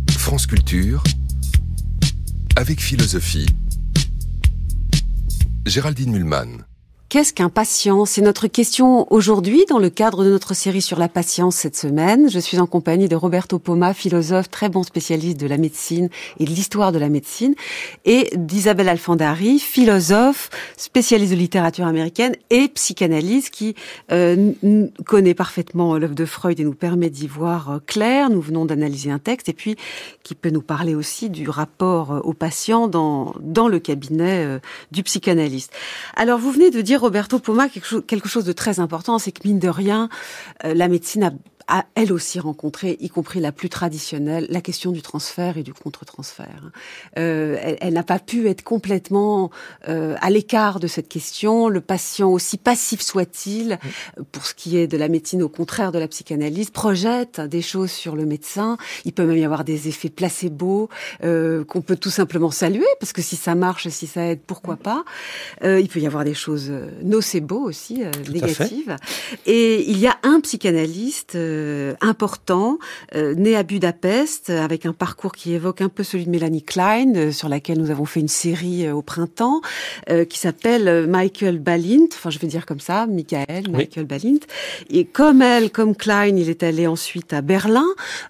France Culture, avec philosophie, Géraldine Mulman. Qu'est-ce qu'un patient? C'est notre question aujourd'hui dans le cadre de notre série sur la patience cette semaine. Je suis en compagnie de Roberto Poma, philosophe très bon spécialiste de la médecine et de l'histoire de la médecine, et d'Isabelle Alfandari, philosophe, spécialiste de littérature américaine et psychanalyse qui euh, connaît parfaitement l'œuvre de Freud et nous permet d'y voir euh, clair. Nous venons d'analyser un texte et puis qui peut nous parler aussi du rapport euh, au patient dans, dans le cabinet euh, du psychanalyste. Alors vous venez de dire Roberto Poma quelque chose, de très important, c'est que mine de rien, euh, la médecine a a elle aussi rencontré, y compris la plus traditionnelle, la question du transfert et du contre-transfert. Euh, elle, elle n'a pas pu être complètement euh, à l'écart de cette question. Le patient, aussi passif soit-il, pour ce qui est de la médecine, au contraire de la psychanalyse, projette des choses sur le médecin. Il peut même y avoir des effets placebo euh, qu'on peut tout simplement saluer, parce que si ça marche, si ça aide, pourquoi pas. Euh, il peut y avoir des choses nocebo aussi, euh, négatives. Et il y a un psychanalyste euh, important, euh, né à Budapest, avec un parcours qui évoque un peu celui de Mélanie Klein, euh, sur laquelle nous avons fait une série euh, au printemps, euh, qui s'appelle Michael Balint, enfin je vais dire comme ça, Michael, Michael oui. Balint. Et comme elle, comme Klein, il est allé ensuite à Berlin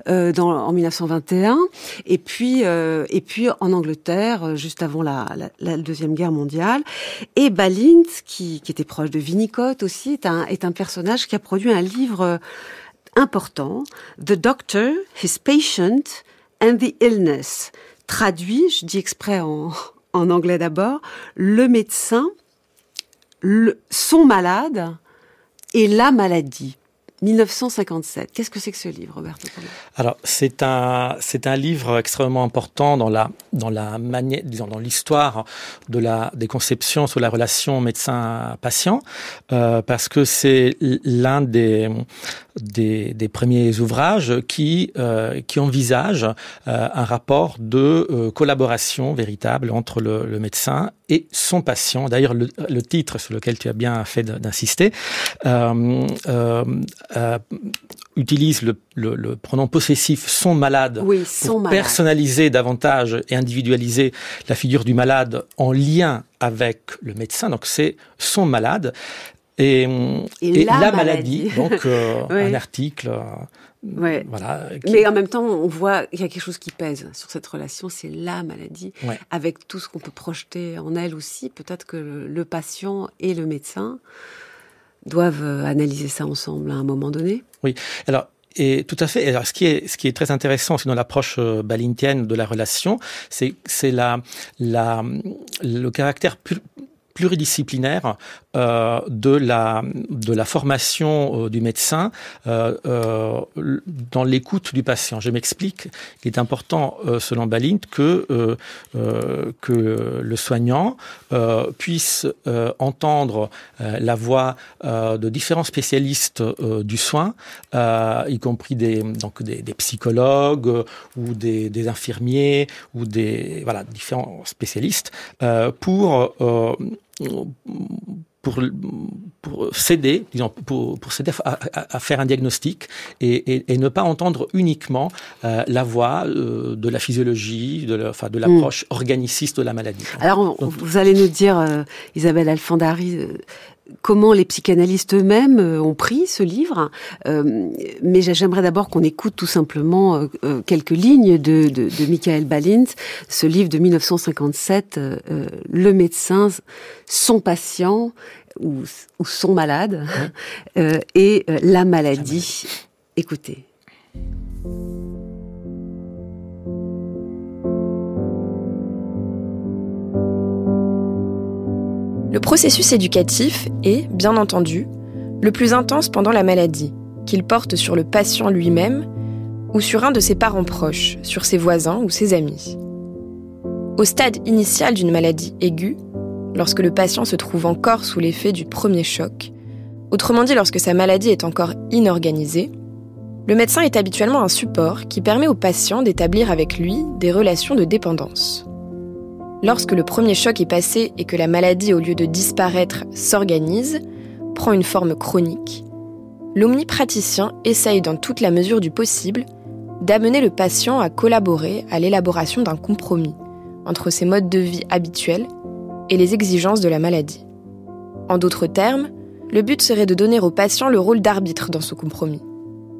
euh, dans, en 1921, et puis, et puis en Angleterre, juste avant la, la, la, Deuxième Guerre mondiale. Et Balint, qui, qui était proche de Winnicott aussi, est un, est un personnage qui a produit un livre important, The Doctor, His Patient and the Illness. Traduit, je dis exprès en, [LAUGHS] anglais d'abord, le médecin, son malade et la maladie. 1957. Qu'est-ce que c'est que ce livre, Roberto Alors, c'est un, c'est un livre extrêmement important dans la, dans la manière, disons, dans l'histoire de la, des conceptions sur la relation médecin-patient, euh, parce que c'est l'un des, des, des, premiers ouvrages qui, euh, qui envisage euh, un rapport de euh, collaboration véritable entre le, le, médecin et son patient. D'ailleurs, le, le, titre sur lequel tu as bien fait d'insister utilise le, pronom possessif son malade oui, son pour malade. personnaliser davantage et individualiser la figure du malade en lien avec le médecin. Donc c'est son malade. Et, et, et la, la, maladie, maladie. [LAUGHS] donc euh, un article. Ouais. Voilà, qui... Mais en même temps, on voit qu'il y a quelque chose qui pèse sur cette relation, c'est la maladie, ouais. avec tout ce qu'on peut projeter en elle aussi. Peut-être que le, le, patient et le médecin doivent euh, analyser ça ensemble à un moment donné. Oui. Alors, et tout à fait. Alors, ce qui est, ce qui est très intéressant aussi dans l'approche euh, balintienne de la relation, c'est, c'est la, la, le caractère pluridisciplinaire euh, de la de la formation euh, du médecin euh, dans l'écoute du patient. Je m'explique. Il est important, selon Balint, que que le soignant puisse entendre la voix de différents spécialistes du soin, y compris des donc des, des psychologues ou des, des, infirmiers ou des voilà différents spécialistes pour pour, pour s'aider, disons, pour, pour s'aider à, à, faire un diagnostic et, et, et ne pas entendre uniquement euh, la voix euh, de la physiologie, de, la, enfin, de l'approche mm. organiciste de la maladie. Alors, Donc, vous allez nous dire, euh, Isabelle Alfandari, comment les psychanalystes eux-mêmes euh, ont pris ce livre. Euh, mais j'aimerais d'abord qu'on écoute tout simplement euh, quelques lignes de, de, de Michael Balint, ce livre de 1957, Le médecin, son patient ou, ou son malade [LAUGHS] et la maladie. Écoutez. Le processus éducatif est, bien entendu, le plus intense pendant la maladie, qu'il porte sur le patient lui-même ou sur un de ses parents proches, sur ses voisins ou ses amis. Au stade initial d'une maladie aiguë, lorsque le patient se trouve encore sous l'effet du premier choc, autrement dit lorsque sa maladie est encore inorganisée, le médecin est habituellement un support qui permet au patient d'établir avec lui des relations de dépendance. Lorsque le premier choc est passé et que la maladie, au lieu de disparaître, s'organise, prend une forme chronique, l'omnipraticien essaye dans toute la mesure du possible d'amener le patient à collaborer à l'élaboration d'un compromis entre ses modes de vie habituels et les exigences de la maladie. En d'autres termes, le but serait de donner au patient le rôle d'arbitre dans ce compromis.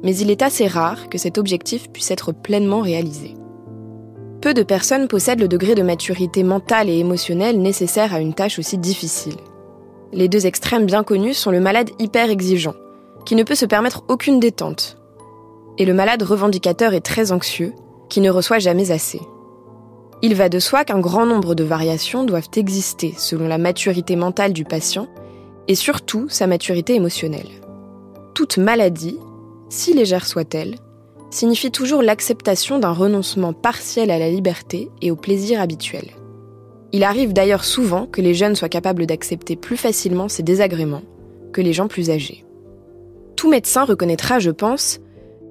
Mais il est assez rare que cet objectif puisse être pleinement réalisé. Peu de personnes possèdent le degré de maturité mentale et émotionnelle nécessaire à une tâche aussi difficile. Les deux extrêmes bien connus sont le malade hyper exigeant, qui ne peut se permettre aucune détente, et le malade revendicateur et très anxieux, qui ne reçoit jamais assez. Il va de soi qu'un grand nombre de variations doivent exister selon la maturité mentale du patient et surtout sa maturité émotionnelle. Toute maladie, si légère soit-elle, signifie toujours l'acceptation d'un renoncement partiel à la liberté et au plaisir habituel. Il arrive d'ailleurs souvent que les jeunes soient capables d'accepter plus facilement ces désagréments que les gens plus âgés. Tout médecin reconnaîtra, je pense,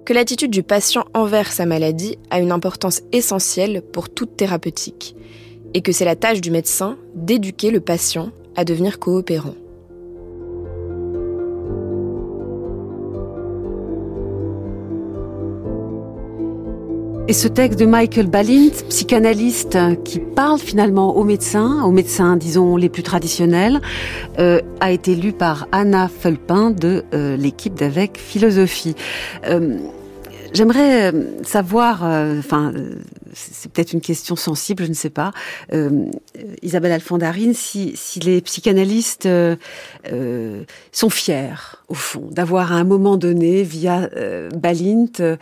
que l'attitude du patient envers sa maladie a une importance essentielle pour toute thérapeutique, et que c'est la tâche du médecin d'éduquer le patient à devenir coopérant. Et ce texte de Michael Balint, psychanalyste qui parle finalement aux médecins, aux médecins disons les plus traditionnels, euh, a été lu par Anna Fulpin de euh, l'équipe d'Avec Philosophie. Euh, J'aimerais euh, savoir, euh, enfin, euh, c'est peut-être une question sensible, je ne sais pas, euh, Isabelle Alfondarine, si, si les psychanalystes euh, sont fiers, au fond, d'avoir à un moment donné, via Balint,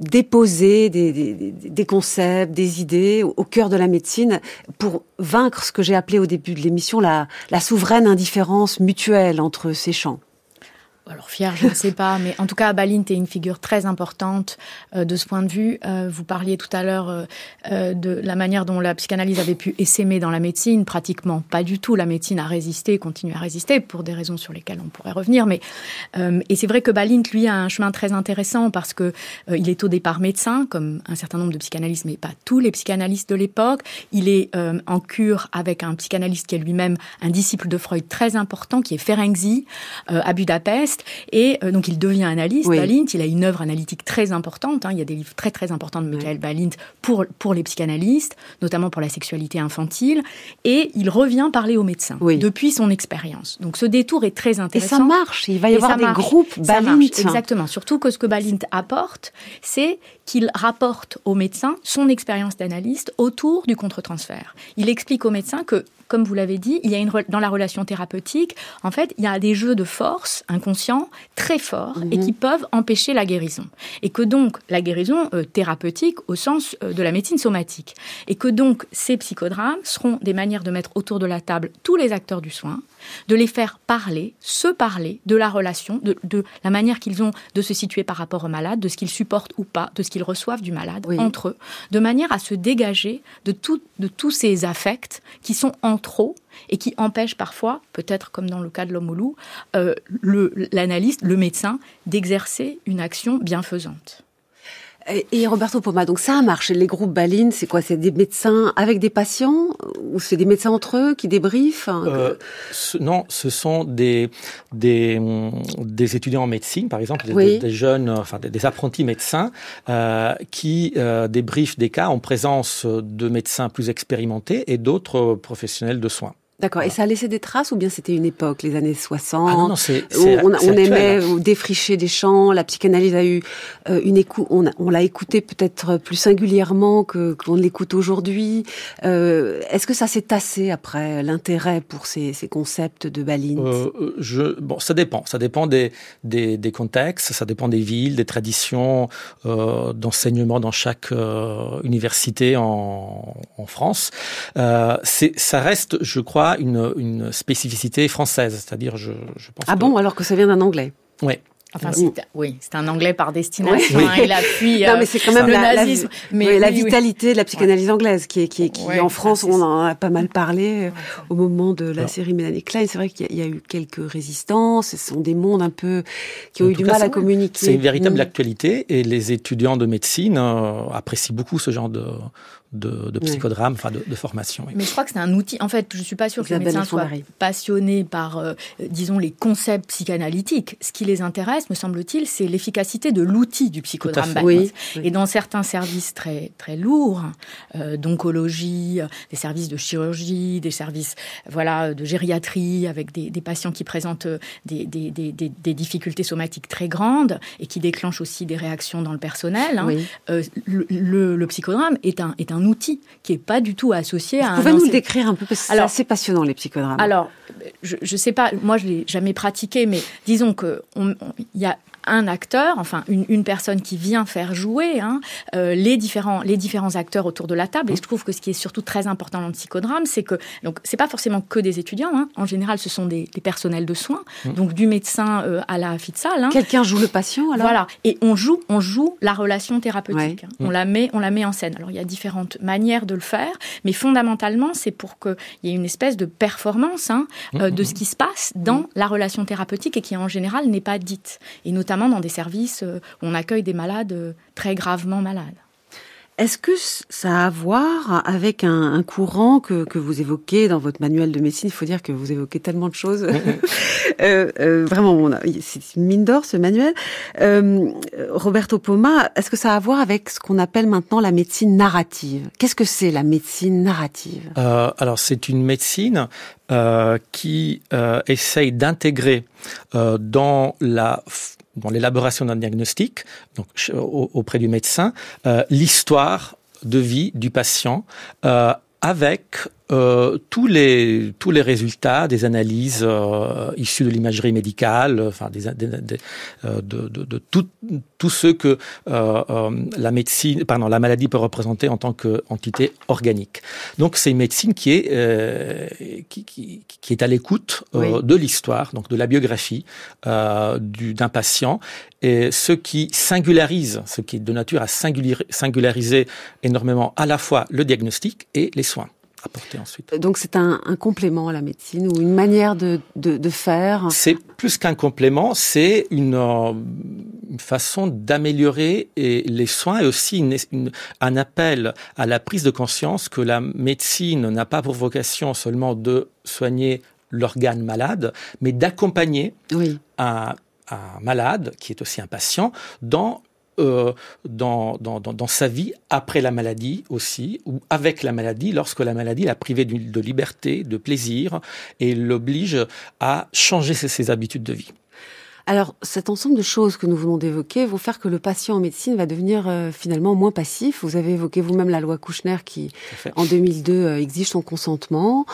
déposé des, des, des, concepts, des idées au, au, cœur de la médecine pour vaincre ce que j'ai appelé au début de l'émission la, la souveraine indifférence mutuelle entre ces champs alors fier, je ne sais pas, mais en tout cas, Balint est une figure très importante euh, de ce point de vue. Euh, vous parliez tout à l'heure euh, de la manière dont la psychanalyse avait pu essaimer dans la médecine. Pratiquement pas du tout. La médecine a résisté, continue à résister pour des raisons sur lesquelles on pourrait revenir. Mais et c'est vrai que Balint, lui, a un chemin très intéressant parce que il est au départ médecin, comme un certain nombre de psychanalystes, mais pas tous les psychanalystes de l'époque. Il est en cure avec un psychanalyste qui est lui-même un disciple de Freud très important, qui est Ferenczi à Budapest et euh, donc il devient analyste. Oui. Balint, il a une œuvre analytique très importante. Hein. Il y a des livres très très importants de Michael oui. Balint pour pour les psychanalystes, notamment pour la sexualité infantile. Et il revient parler aux médecins oui. depuis son expérience. Donc ce détour est très intéressant. Et ça marche. Il va y et avoir des marche. groupes Balint. Exactement. Surtout que ce que Balint apporte, c'est qu'il rapporte aux médecins son expérience d'analyste autour du contre-transfert. Il explique aux médecins que comme vous l'avez dit, il y a une dans la relation thérapeutique, en fait, il y a des jeux de force inconscients très forts et qui peuvent empêcher la guérison. Et que donc la guérison euh, thérapeutique au sens euh, de la médecine somatique. Et que donc ces psychodrames seront des manières de mettre autour de la table tous les acteurs du soin, de les faire parler, se parler de la relation, de, de la manière qu'ils ont de se situer par rapport au malade, de ce qu'ils supportent ou pas, de ce qu'ils reçoivent du malade oui. entre eux, de manière à se dégager de, tout, de tous ces affects qui sont en trop et qui empêchent parfois, peut-être comme dans le cas de l'homme au loup, euh, l'analyste, le, le médecin, d'exercer une action bienfaisante. Et, Roberto Poma, donc ça marche. Les groupes Baline, c'est quoi? C'est des médecins avec des patients? Ou c'est des médecins entre eux qui débriefent? Euh, Non, ce sont des, des, des étudiants en médecine, par exemple, des, jeunes, enfin des, apprentis médecins euh, qui euh, débriefent des cas en présence de médecins plus expérimentés et d'autres professionnels de soins. D'accord. Et ça a laissé des traces ou bien c'était une époque, les années 60, ah non, non, c'est, où on, on aimait défricher des champs. La psychanalyse a eu euh, une écoute. On, on l'a écouté peut-être plus singulièrement que qu'on l'écoute aujourd'hui. Euh, est-ce que ça s'est tassé après l'intérêt pour ces, ces concepts de Balint euh, euh, Je bon, ça dépend. Ça dépend des, des, des contextes. Ça dépend des villes, des traditions euh, d'enseignement dans chaque université en, en France. c'est ça reste, je crois une, une spécificité française, c'est-à-dire je, je pense. Ah bon, alors que ça vient d'un anglais. Oui. Enfin, oui, c'est un anglais par destination. Hein, il appuie non, mais c'est quand même la, nazisme. mais la vitalité de la psychanalyse anglaise, qui est, qui, est, qui en France, on en a pas mal parlé euh, au moment de la série Mélanie Klein. C'est vrai qu'il y, a eu quelques résistances. Ce sont des mondes un peu qui ont eu du mal à communiquer. C'est une véritable mm. actualité, et les étudiants de médecine euh, apprécient beaucoup ce genre de de, de psychodrame, enfin de, de, formation. Mais je crois que c'est un outil. En fait, je suis pas sûre que les médecins soient passionnés par, euh, disons, les concepts psychanalytiques. Ce qui les intéresse, me semble-t-il, c'est l'efficacité de l'outil du psychodrame. Oui, Et dans certains services très très lourds, euh, d'oncologie, euh, des services de chirurgie, des services voilà de gériatrie avec des, des patients qui présentent des, des, des, difficultés somatiques très grandes et qui déclenchent aussi des réactions dans le personnel. Hein, le, le, le, psychodrame est un est un outil qui est pas du tout associé à. Vous pouvez nous le décrire un peu parce que c'est assez passionnant les psychodrames. Alors, je, ne sais pas, moi je l'ai jamais pratiqué, mais disons que il y a un acteur, enfin une, personne qui vient faire jouer hein, euh, les différents les différents acteurs autour de la table. Et je trouve que ce qui est surtout très important dans le psychodrame, c'est que donc c'est pas forcément que des étudiants. Hein. En général, ce sont des, personnels de soins, mmh. donc du médecin euh, à la fille de salle. Hein. Quelqu'un joue le patient alors? Voilà. Et on joue on joue la relation thérapeutique. On la met on la met en scène. Alors il y a différentes manières de le faire, mais fondamentalement c'est pour qu'il y ait une espèce de performance hein, euh, de ce qui se passe dans la relation thérapeutique et qui en général n'est pas dite. Et notamment dans des services euh, où on accueille des malades euh, très gravement malades. Est-ce que ça a à voir avec un, courant que, que, vous évoquez dans votre manuel de médecine? Il faut dire que vous évoquez tellement de choses. [LAUGHS] euh, euh, vraiment, c'est une mine d'or ce manuel. Euh, Roberto Poma, est-ce que ça a à voir avec ce qu'on appelle maintenant la médecine narrative? Qu'est-ce que c'est la médecine narrative? Euh, Alors c'est une médecine euh, qui essaye d'intégrer dans la dans l'élaboration d'un diagnostic, donc auprès du médecin, euh, l'histoire de vie du patient euh, avec euh, tous les tous les résultats des analyses euh, issues de l'imagerie médicale, enfin des, des, euh, de, de, de tout, tout ce que euh, la médecine, pardon, la maladie peut représenter en tant qu'entité organique. Donc c'est une médecine qui est qui, qui, qui, est à l'écoute de l'histoire, donc de la biographie d'un patient, et ce qui singularise, ce qui est de nature à singulariser énormément à la fois le diagnostic et les soins ensuite. Donc c'est un, complément à la médecine ou une manière de, de, faire C'est plus qu'un complément, c'est une, euh, une, façon d'améliorer les soins et aussi une, un appel à la prise de conscience que la médecine n'a pas pour vocation seulement de soigner l'organe malade, mais d'accompagner oui. un, un malade, qui est aussi un patient, dans euh, dans, dans, dans, sa vie après la maladie aussi, ou avec la maladie, lorsque la maladie l'a privé de, liberté, de plaisir, et l'oblige à changer ses, habitudes de vie. Alors, cet ensemble de choses que nous venons d'évoquer vont faire que le patient en médecine va devenir euh, finalement moins passif. Vous avez évoqué vous-même la loi Kouchner qui, en 2002, euh, exige son consentement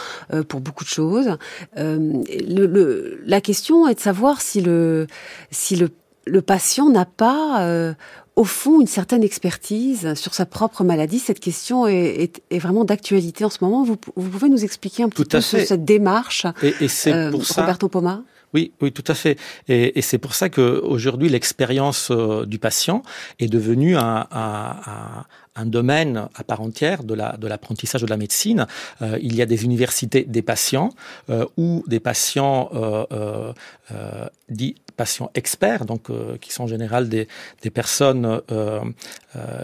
pour beaucoup de choses. Le, la question est de savoir si le, si le le patient n'a pas, euh, au fond, une certaine expertise sur sa propre maladie. Cette question est, vraiment d'actualité en ce moment. Vous, pouvez nous expliquer un petit peu cette démarche, et, et c'est euh, pour ça, Roberto Poma oui, oui, tout à fait. Et, et c'est pour ça que aujourd'hui l'expérience euh, du patient est devenue un, un, un domaine à part entière de la de l'apprentissage de la médecine. il y a des universités des patients où des patients dits patients experts, donc qui sont en général des, personnes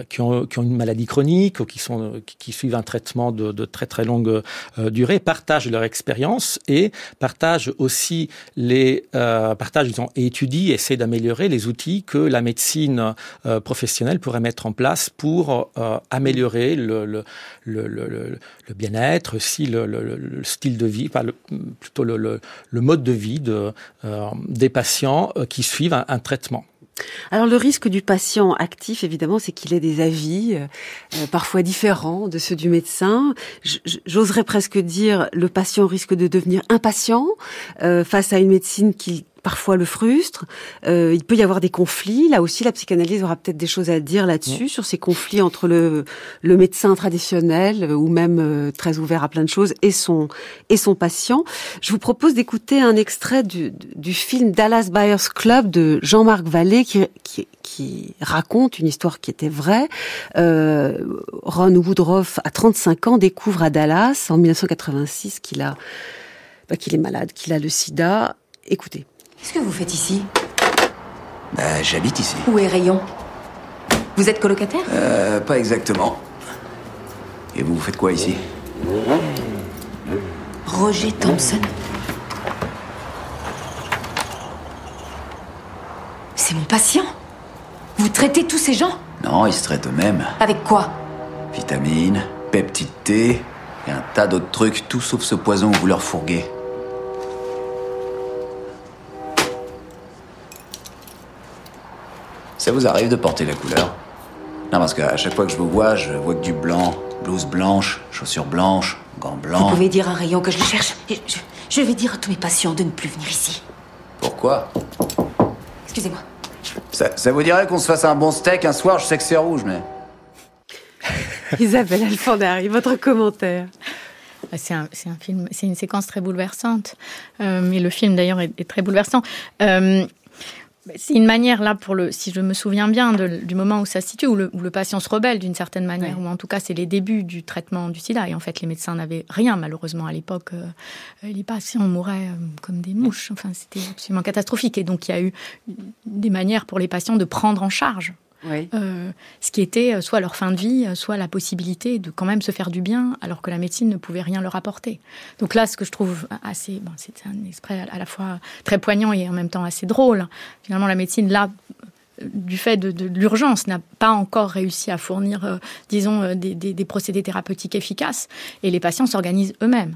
qui, ont, qui ont une maladie chronique ou qui, sont, qui, suivent un traitement de, très très longue durée, partagent leur expérience et partagent aussi les partagent disons, et étudient, essaient d'améliorer les outils que la médecine euh, professionnelle pourrait mettre en place pour euh, améliorer le, bien-être, aussi le, style de vie, plutôt le, mode de vie de, euh, des patients qui suivent un, traitement. Alors le risque du patient actif, évidemment, c'est qu'il ait des avis parfois différents de ceux du médecin. J'oserais presque dire le patient risque de devenir impatient face à une médecine qui parfois le frustre. Euh, il peut y avoir des conflits. Là aussi, la psychanalyse aura peut-être des choses à dire là-dessus, sur ces conflits entre le, le médecin traditionnel euh, ou même euh, très ouvert à plein de choses et son et son patient. Je vous propose d'écouter un extrait du, du film Dallas Buyers Club de Jean-Marc Vallée qui, qui, qui, raconte une histoire qui était vraie. Euh, Ron Woodruff, à 35 ans, découvre à Dallas en 1986 qu'il a bah, qu'il est malade, qu'il a le sida. Écoutez. Qu'est-ce que vous faites ici Bah, j'habite ici. Où est Rayon Vous êtes colocataire Euh, pas exactement. Et vous, vous faites quoi ici Roger Thompson C'est mon patient Vous traitez tous ces gens Non, ils se traitent eux-mêmes. Avec quoi Vitamines, peptide T, et un tas d'autres trucs, tout sauf ce poison que vous leur fourguez. Ça vous arrive de porter la couleur Non, parce qu'à chaque fois que je vous vois, je vois que du blanc, blouse blanche, chaussures blanches, gants blancs. Vous pouvez dire à Rayon que je le cherche. Je, je vais dire à tous mes patients de ne plus venir ici. Pourquoi Excusez-moi. Ça, ça, vous dirait qu'on se fasse un bon steak un soir? Je sais que c'est rouge, mais. [LAUGHS] Isabelle Alfandari, votre commentaire c'est un, un, film, c'est une séquence très bouleversante. Euh, mais le film d'ailleurs est, est, très bouleversant. Euh, c'est une manière là pour le, si je me souviens bien de, du moment où ça se situe, où le, où le patient se rebelle d'une certaine manière, ouais. ou en tout cas c'est les débuts du traitement du SIDA. Et en fait, les médecins n'avaient rien malheureusement à l'époque. Euh, les patients mouraient euh, comme des mouches. Enfin, c'était absolument catastrophique. Et donc il y a eu des manières pour les patients de prendre en charge euh, ce qui était soit leur fin de vie, soit la possibilité de quand même se faire du bien, alors que la médecine ne pouvait rien leur apporter. Donc là, ce que je trouve assez, bon, c'est un exprès à la fois très poignant et en même temps assez drôle. Finalement, la médecine là du fait de, l'urgence, n'a pas encore réussi à fournir, euh, disons, euh, des procédés thérapeutiques efficaces, et les patients s'organisent eux-mêmes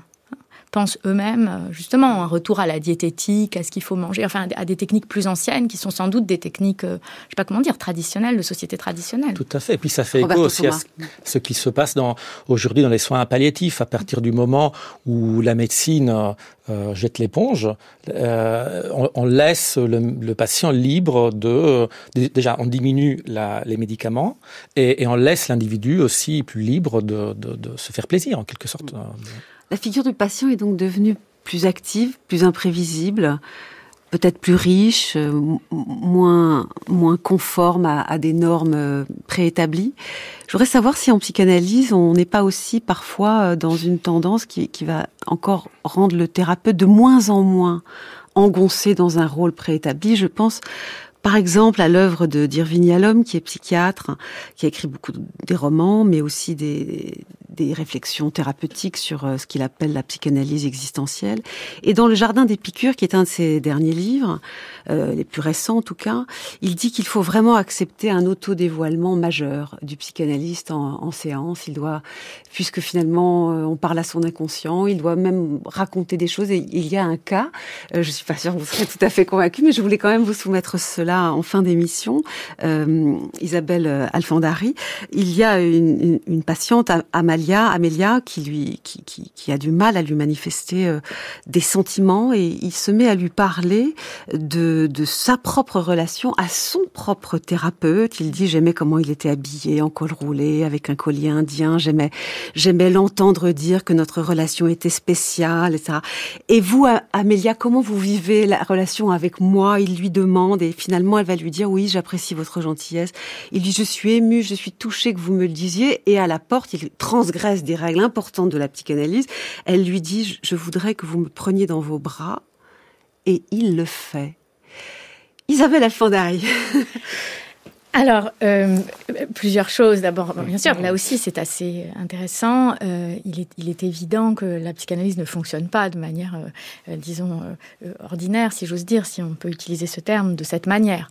pensent eux-mêmes euh, justement un retour à la diététique, à ce qu'il faut manger, enfin à des techniques plus anciennes qui sont sans doute des techniques, euh, je sais pas comment dire, traditionnelles, de société traditionnelle. Tout à fait. Et puis ça fait écho aussi à ce, ce, qui se passe dans, aujourd'hui dans les soins palliatifs, à partir du moment où la médecine euh, jette l'éponge, euh, on, on, laisse le, le, patient libre de, de, déjà on diminue la, les médicaments et, et on laisse l'individu aussi plus libre de, de, de se faire plaisir en quelque sorte. La figure du patient est donc devenue plus active, plus imprévisible, peut-être plus riche, euh, moins, moins conforme à, des normes préétablies. Je voudrais savoir si en psychanalyse, on n'est pas aussi parfois dans une tendance qui, qui va encore rendre le thérapeute de moins en moins engoncé dans un rôle préétabli. Je pense par exemple, à l'œuvre de d'Irving Yalom, qui est psychiatre, qui a écrit beaucoup des romans, mais aussi des, des réflexions thérapeutiques sur ce qu'il appelle la psychanalyse existentielle. Et dans Le Jardin des Piqûres, qui est un de ses derniers livres, euh, les plus récents en tout cas, il dit qu'il faut vraiment accepter un autodévoilement majeur du psychanalyste en, en séance. Il doit, puisque finalement on parle à son inconscient, il doit même raconter des choses. Et il y a un cas, euh, je suis pas sûre que vous serez tout à fait convaincu, mais je voulais quand même vous soumettre cela en fin d'émission, euh, Isabelle Alfandari, il y a une, une, patiente, Amalia Amélia qui lui, qui, qui, qui, a du mal à lui manifester euh, des sentiments et il se met à lui parler de, de sa propre relation à son propre thérapeute. Il dit j'aimais comment il était habillé en col roulé avec un collier indien. J'aimais, j'aimais l'entendre dire que notre relation était spéciale, etc. Et vous, Amélia, comment vous vivez la relation avec moi? Il lui demande et finalement elle va lui dire oui, j'apprécie votre gentillesse. Il dit je suis ému, je suis touché que vous me le disiez. Et à la porte, il transgresse des règles importantes de la psychanalyse. Elle lui dit je voudrais que vous me preniez dans vos bras. Et il le fait. Isabelle Alfandari. [LAUGHS] Alors, euh, plusieurs choses. D'abord, bien sûr, là aussi, c'est assez intéressant. Euh, il, est, il, est, évident que la psychanalyse ne fonctionne pas de manière, euh, disons, ordinaire, si j'ose dire, si on peut utiliser ce terme de cette manière.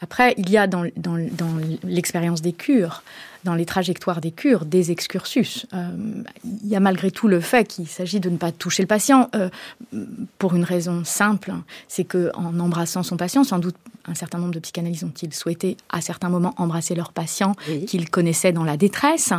Après, il y a dans, dans, dans l'expérience des cures dans les trajectoires des cures, des excursus. Euh, il y a malgré tout le fait qu'il s'agit de ne pas toucher le patient euh, pour une raison simple, c'est que en embrassant son patient, sans doute un certain nombre de psychanalystes ont-ils souhaité à certains moments embrasser leur patient qu'ils connaissaient dans la détresse,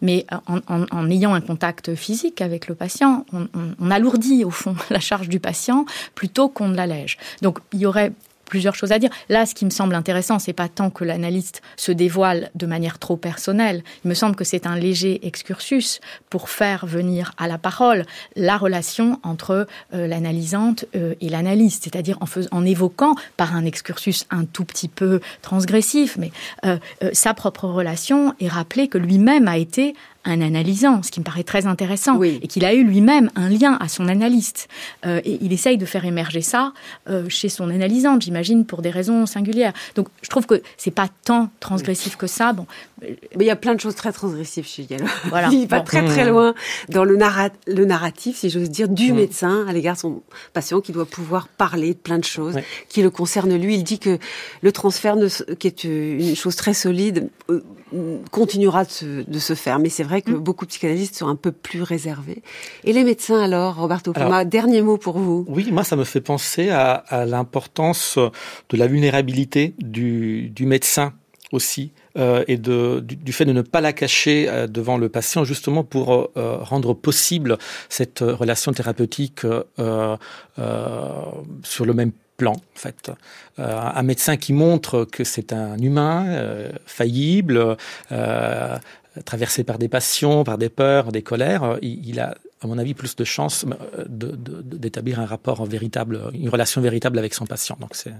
mais en, en, en, ayant un contact physique avec le patient, on, on, on alourdit au fond [LAUGHS] la charge du patient plutôt qu'on ne l'allège. Donc il y aurait plusieurs choses à dire. Là, ce qui me semble intéressant, c'est pas tant que l'analyste se dévoile de manière trop personnelle. Il me semble que c'est un léger excursus pour faire venir à la parole la relation entre euh, l'analysante euh, et l'analyste, c'est-à-dire en, en, évoquant par un excursus un tout petit peu transgressif, mais euh, sa propre relation et rappeler que lui-même a été un analysant, ce qui me paraît très intéressant, oui. et qu'il a eu lui-même un lien à son analyste. Euh, et il essaye de faire émerger ça euh, chez son analysante, j'imagine, pour des raisons singulières. Donc je trouve que c'est pas tant transgressif que ça. Bon, il y a plein de choses très transgressives chez Gallo. Voilà. [LAUGHS] il va bon. très très loin dans le, narrat le narratif, si j'ose dire, du mmh. médecin à l'égard de son patient qui doit pouvoir parler de plein de choses ouais. qui le concernent lui. Il dit que le transfert, qui est une chose très solide, euh, continuera de se, de se faire. Mais c'est vrai que mmh. beaucoup de psychanalystes sont un peu plus réservés. Et les médecins alors, Roberto Poma, dernier mot pour vous. Oui, moi ça me fait penser à, à l'importance de la vulnérabilité du, du médecin euh, et du, fait de ne pas la cacher euh, devant le patient justement pour euh, rendre possible cette relation thérapeutique sur le même plan en fait. Un médecin qui montre que c'est un humain faillible traversé par des passions par des peurs des colères il, a à mon avis plus de chances d'établir un rapport une relation véritable avec son patient. Donc c'est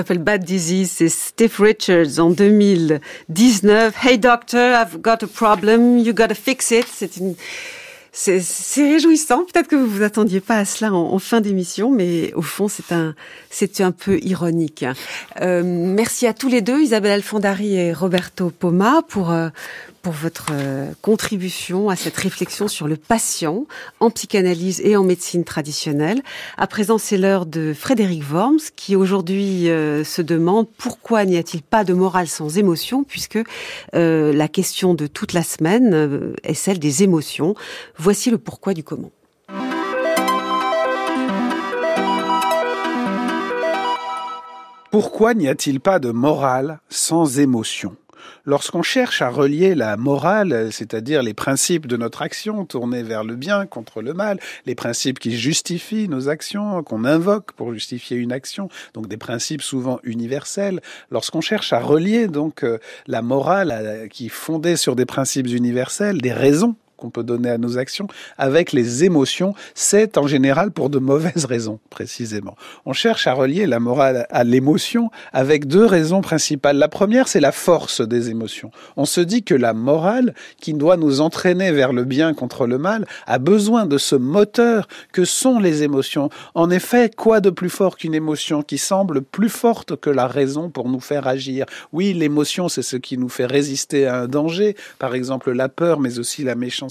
s'appelle Bad Disease. C'est Steve Richards en 2019. Hey doctor, I've got a problem. You gotta fix it. C'est réjouissant. Peut-être que vous vous attendiez pas à cela en, fin d'émission, mais au fond, c'est un, c'est un peu ironique. Euh, merci à tous les deux, Isabelle Alfondari et Roberto Poma, pour euh, pour votre euh, contribution à cette réflexion sur le patient en psychanalyse et en médecine traditionnelle. À présent, c'est l'heure de Frédéric Worms qui aujourd'hui euh, se demande pourquoi n'y a-t-il pas de morale sans émotion puisque euh, la question de toute la semaine est celle des émotions. Voici le pourquoi du comment. Pourquoi n'y a-t-il pas de morale sans émotion? Lorsqu'on cherche à relier la morale, c'est-à-dire les principes de notre action tournés vers le bien contre le mal, les principes qui justifient nos actions, qu'on invoque pour justifier une action, donc des principes souvent universels, lorsqu'on cherche à relier donc euh, la morale qui est fondée sur des principes universels, des raisons qu'on peut donner à nos actions avec les émotions, c'est en général pour de mauvaises raisons, précisément. On cherche à relier la morale à l'émotion avec deux raisons principales. La première, c'est la force des émotions. On se dit que la morale, qui doit nous entraîner vers le bien contre le mal, a besoin de ce moteur que sont les émotions. En effet, quoi de plus fort qu'une émotion qui semble plus forte que la raison pour nous faire agir? Oui, l'émotion, c'est ce qui nous fait résister à un danger, par exemple la peur, mais aussi la méchanceté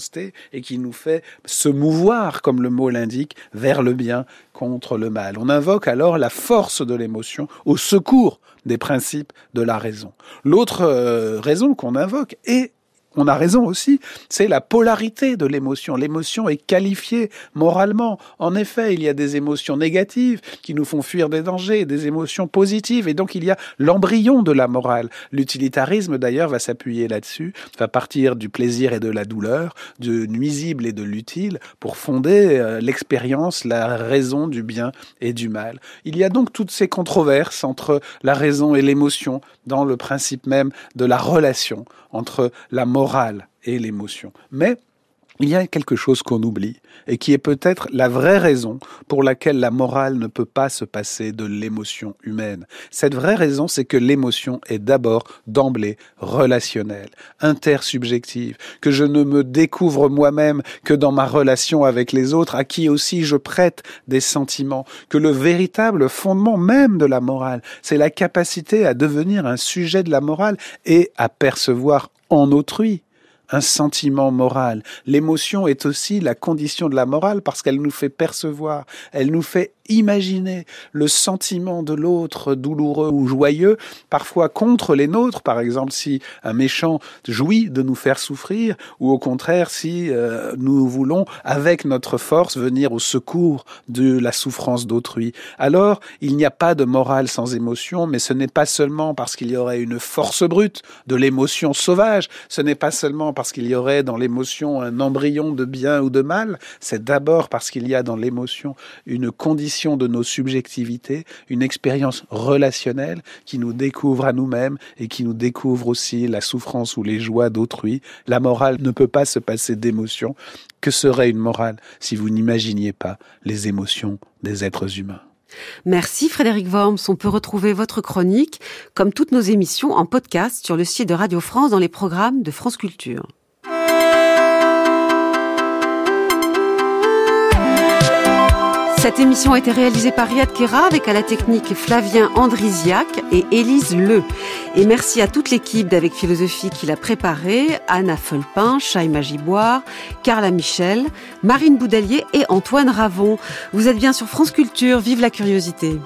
et qui nous fait se mouvoir, comme le mot l'indique, vers le bien contre le mal. On invoque alors la force de l'émotion au secours des principes de la raison. L'autre euh, raison qu'on invoque est on a raison aussi, c'est la polarité de l'émotion. L'émotion est qualifiée moralement. En effet, il y a des émotions négatives qui nous font fuir des dangers, des émotions positives, et donc il y a l'embryon de la morale. L'utilitarisme, d'ailleurs, va s'appuyer là-dessus, va partir du plaisir et de la douleur, du nuisible et de l'utile, pour fonder euh, l'expérience, la raison du bien et du mal. Il y a donc toutes ces controverses entre la raison et l'émotion dans le principe même de la relation entre la morale et l'émotion. Il y a quelque chose qu'on oublie et qui est peut-être la vraie raison pour laquelle la morale ne peut pas se passer de l'émotion humaine. Cette vraie raison, c'est que l'émotion est d'abord d'emblée relationnelle, intersubjective, que je ne me découvre moi-même que dans ma relation avec les autres, à qui aussi je prête des sentiments, que le véritable fondement même de la morale, c'est la capacité à devenir un sujet de la morale et à percevoir en autrui un sentiment moral. L'émotion est aussi la condition de la morale parce qu'elle nous fait percevoir, elle nous fait imaginer le sentiment de l'autre douloureux ou joyeux, parfois contre les nôtres, par exemple si un méchant jouit de nous faire souffrir, ou au contraire si euh, nous voulons, avec notre force, venir au secours de la souffrance d'autrui. Alors, il n'y a pas de morale sans émotion, mais ce n'est pas seulement parce qu'il y aurait une force brute de l'émotion sauvage, ce n'est pas seulement parce qu'il y aurait dans l'émotion un embryon de bien ou de mal, c'est d'abord parce qu'il y a dans l'émotion une condition de nos subjectivités, une expérience relationnelle qui nous découvre à nous-mêmes et qui nous découvre aussi la souffrance ou les joies d'autrui. La morale ne peut pas se passer d'émotions. Que serait une morale si vous n'imaginiez pas les émotions des êtres humains? Merci Frédéric Worms. On peut retrouver votre chronique, comme toutes nos émissions, en podcast sur le site de Radio France dans les programmes de France Culture. Cette émission a été réalisée par Riyad Kera avec à la technique Flavien Andrisiac et Élise Le. Et merci à toute l'équipe d'Avec Philosophie qui l'a préparée, Anna Folpin, Chaïma Giboire, Carla Michel, Marine Boudalier et Antoine Ravon. Vous êtes bien sur France Culture, vive la curiosité.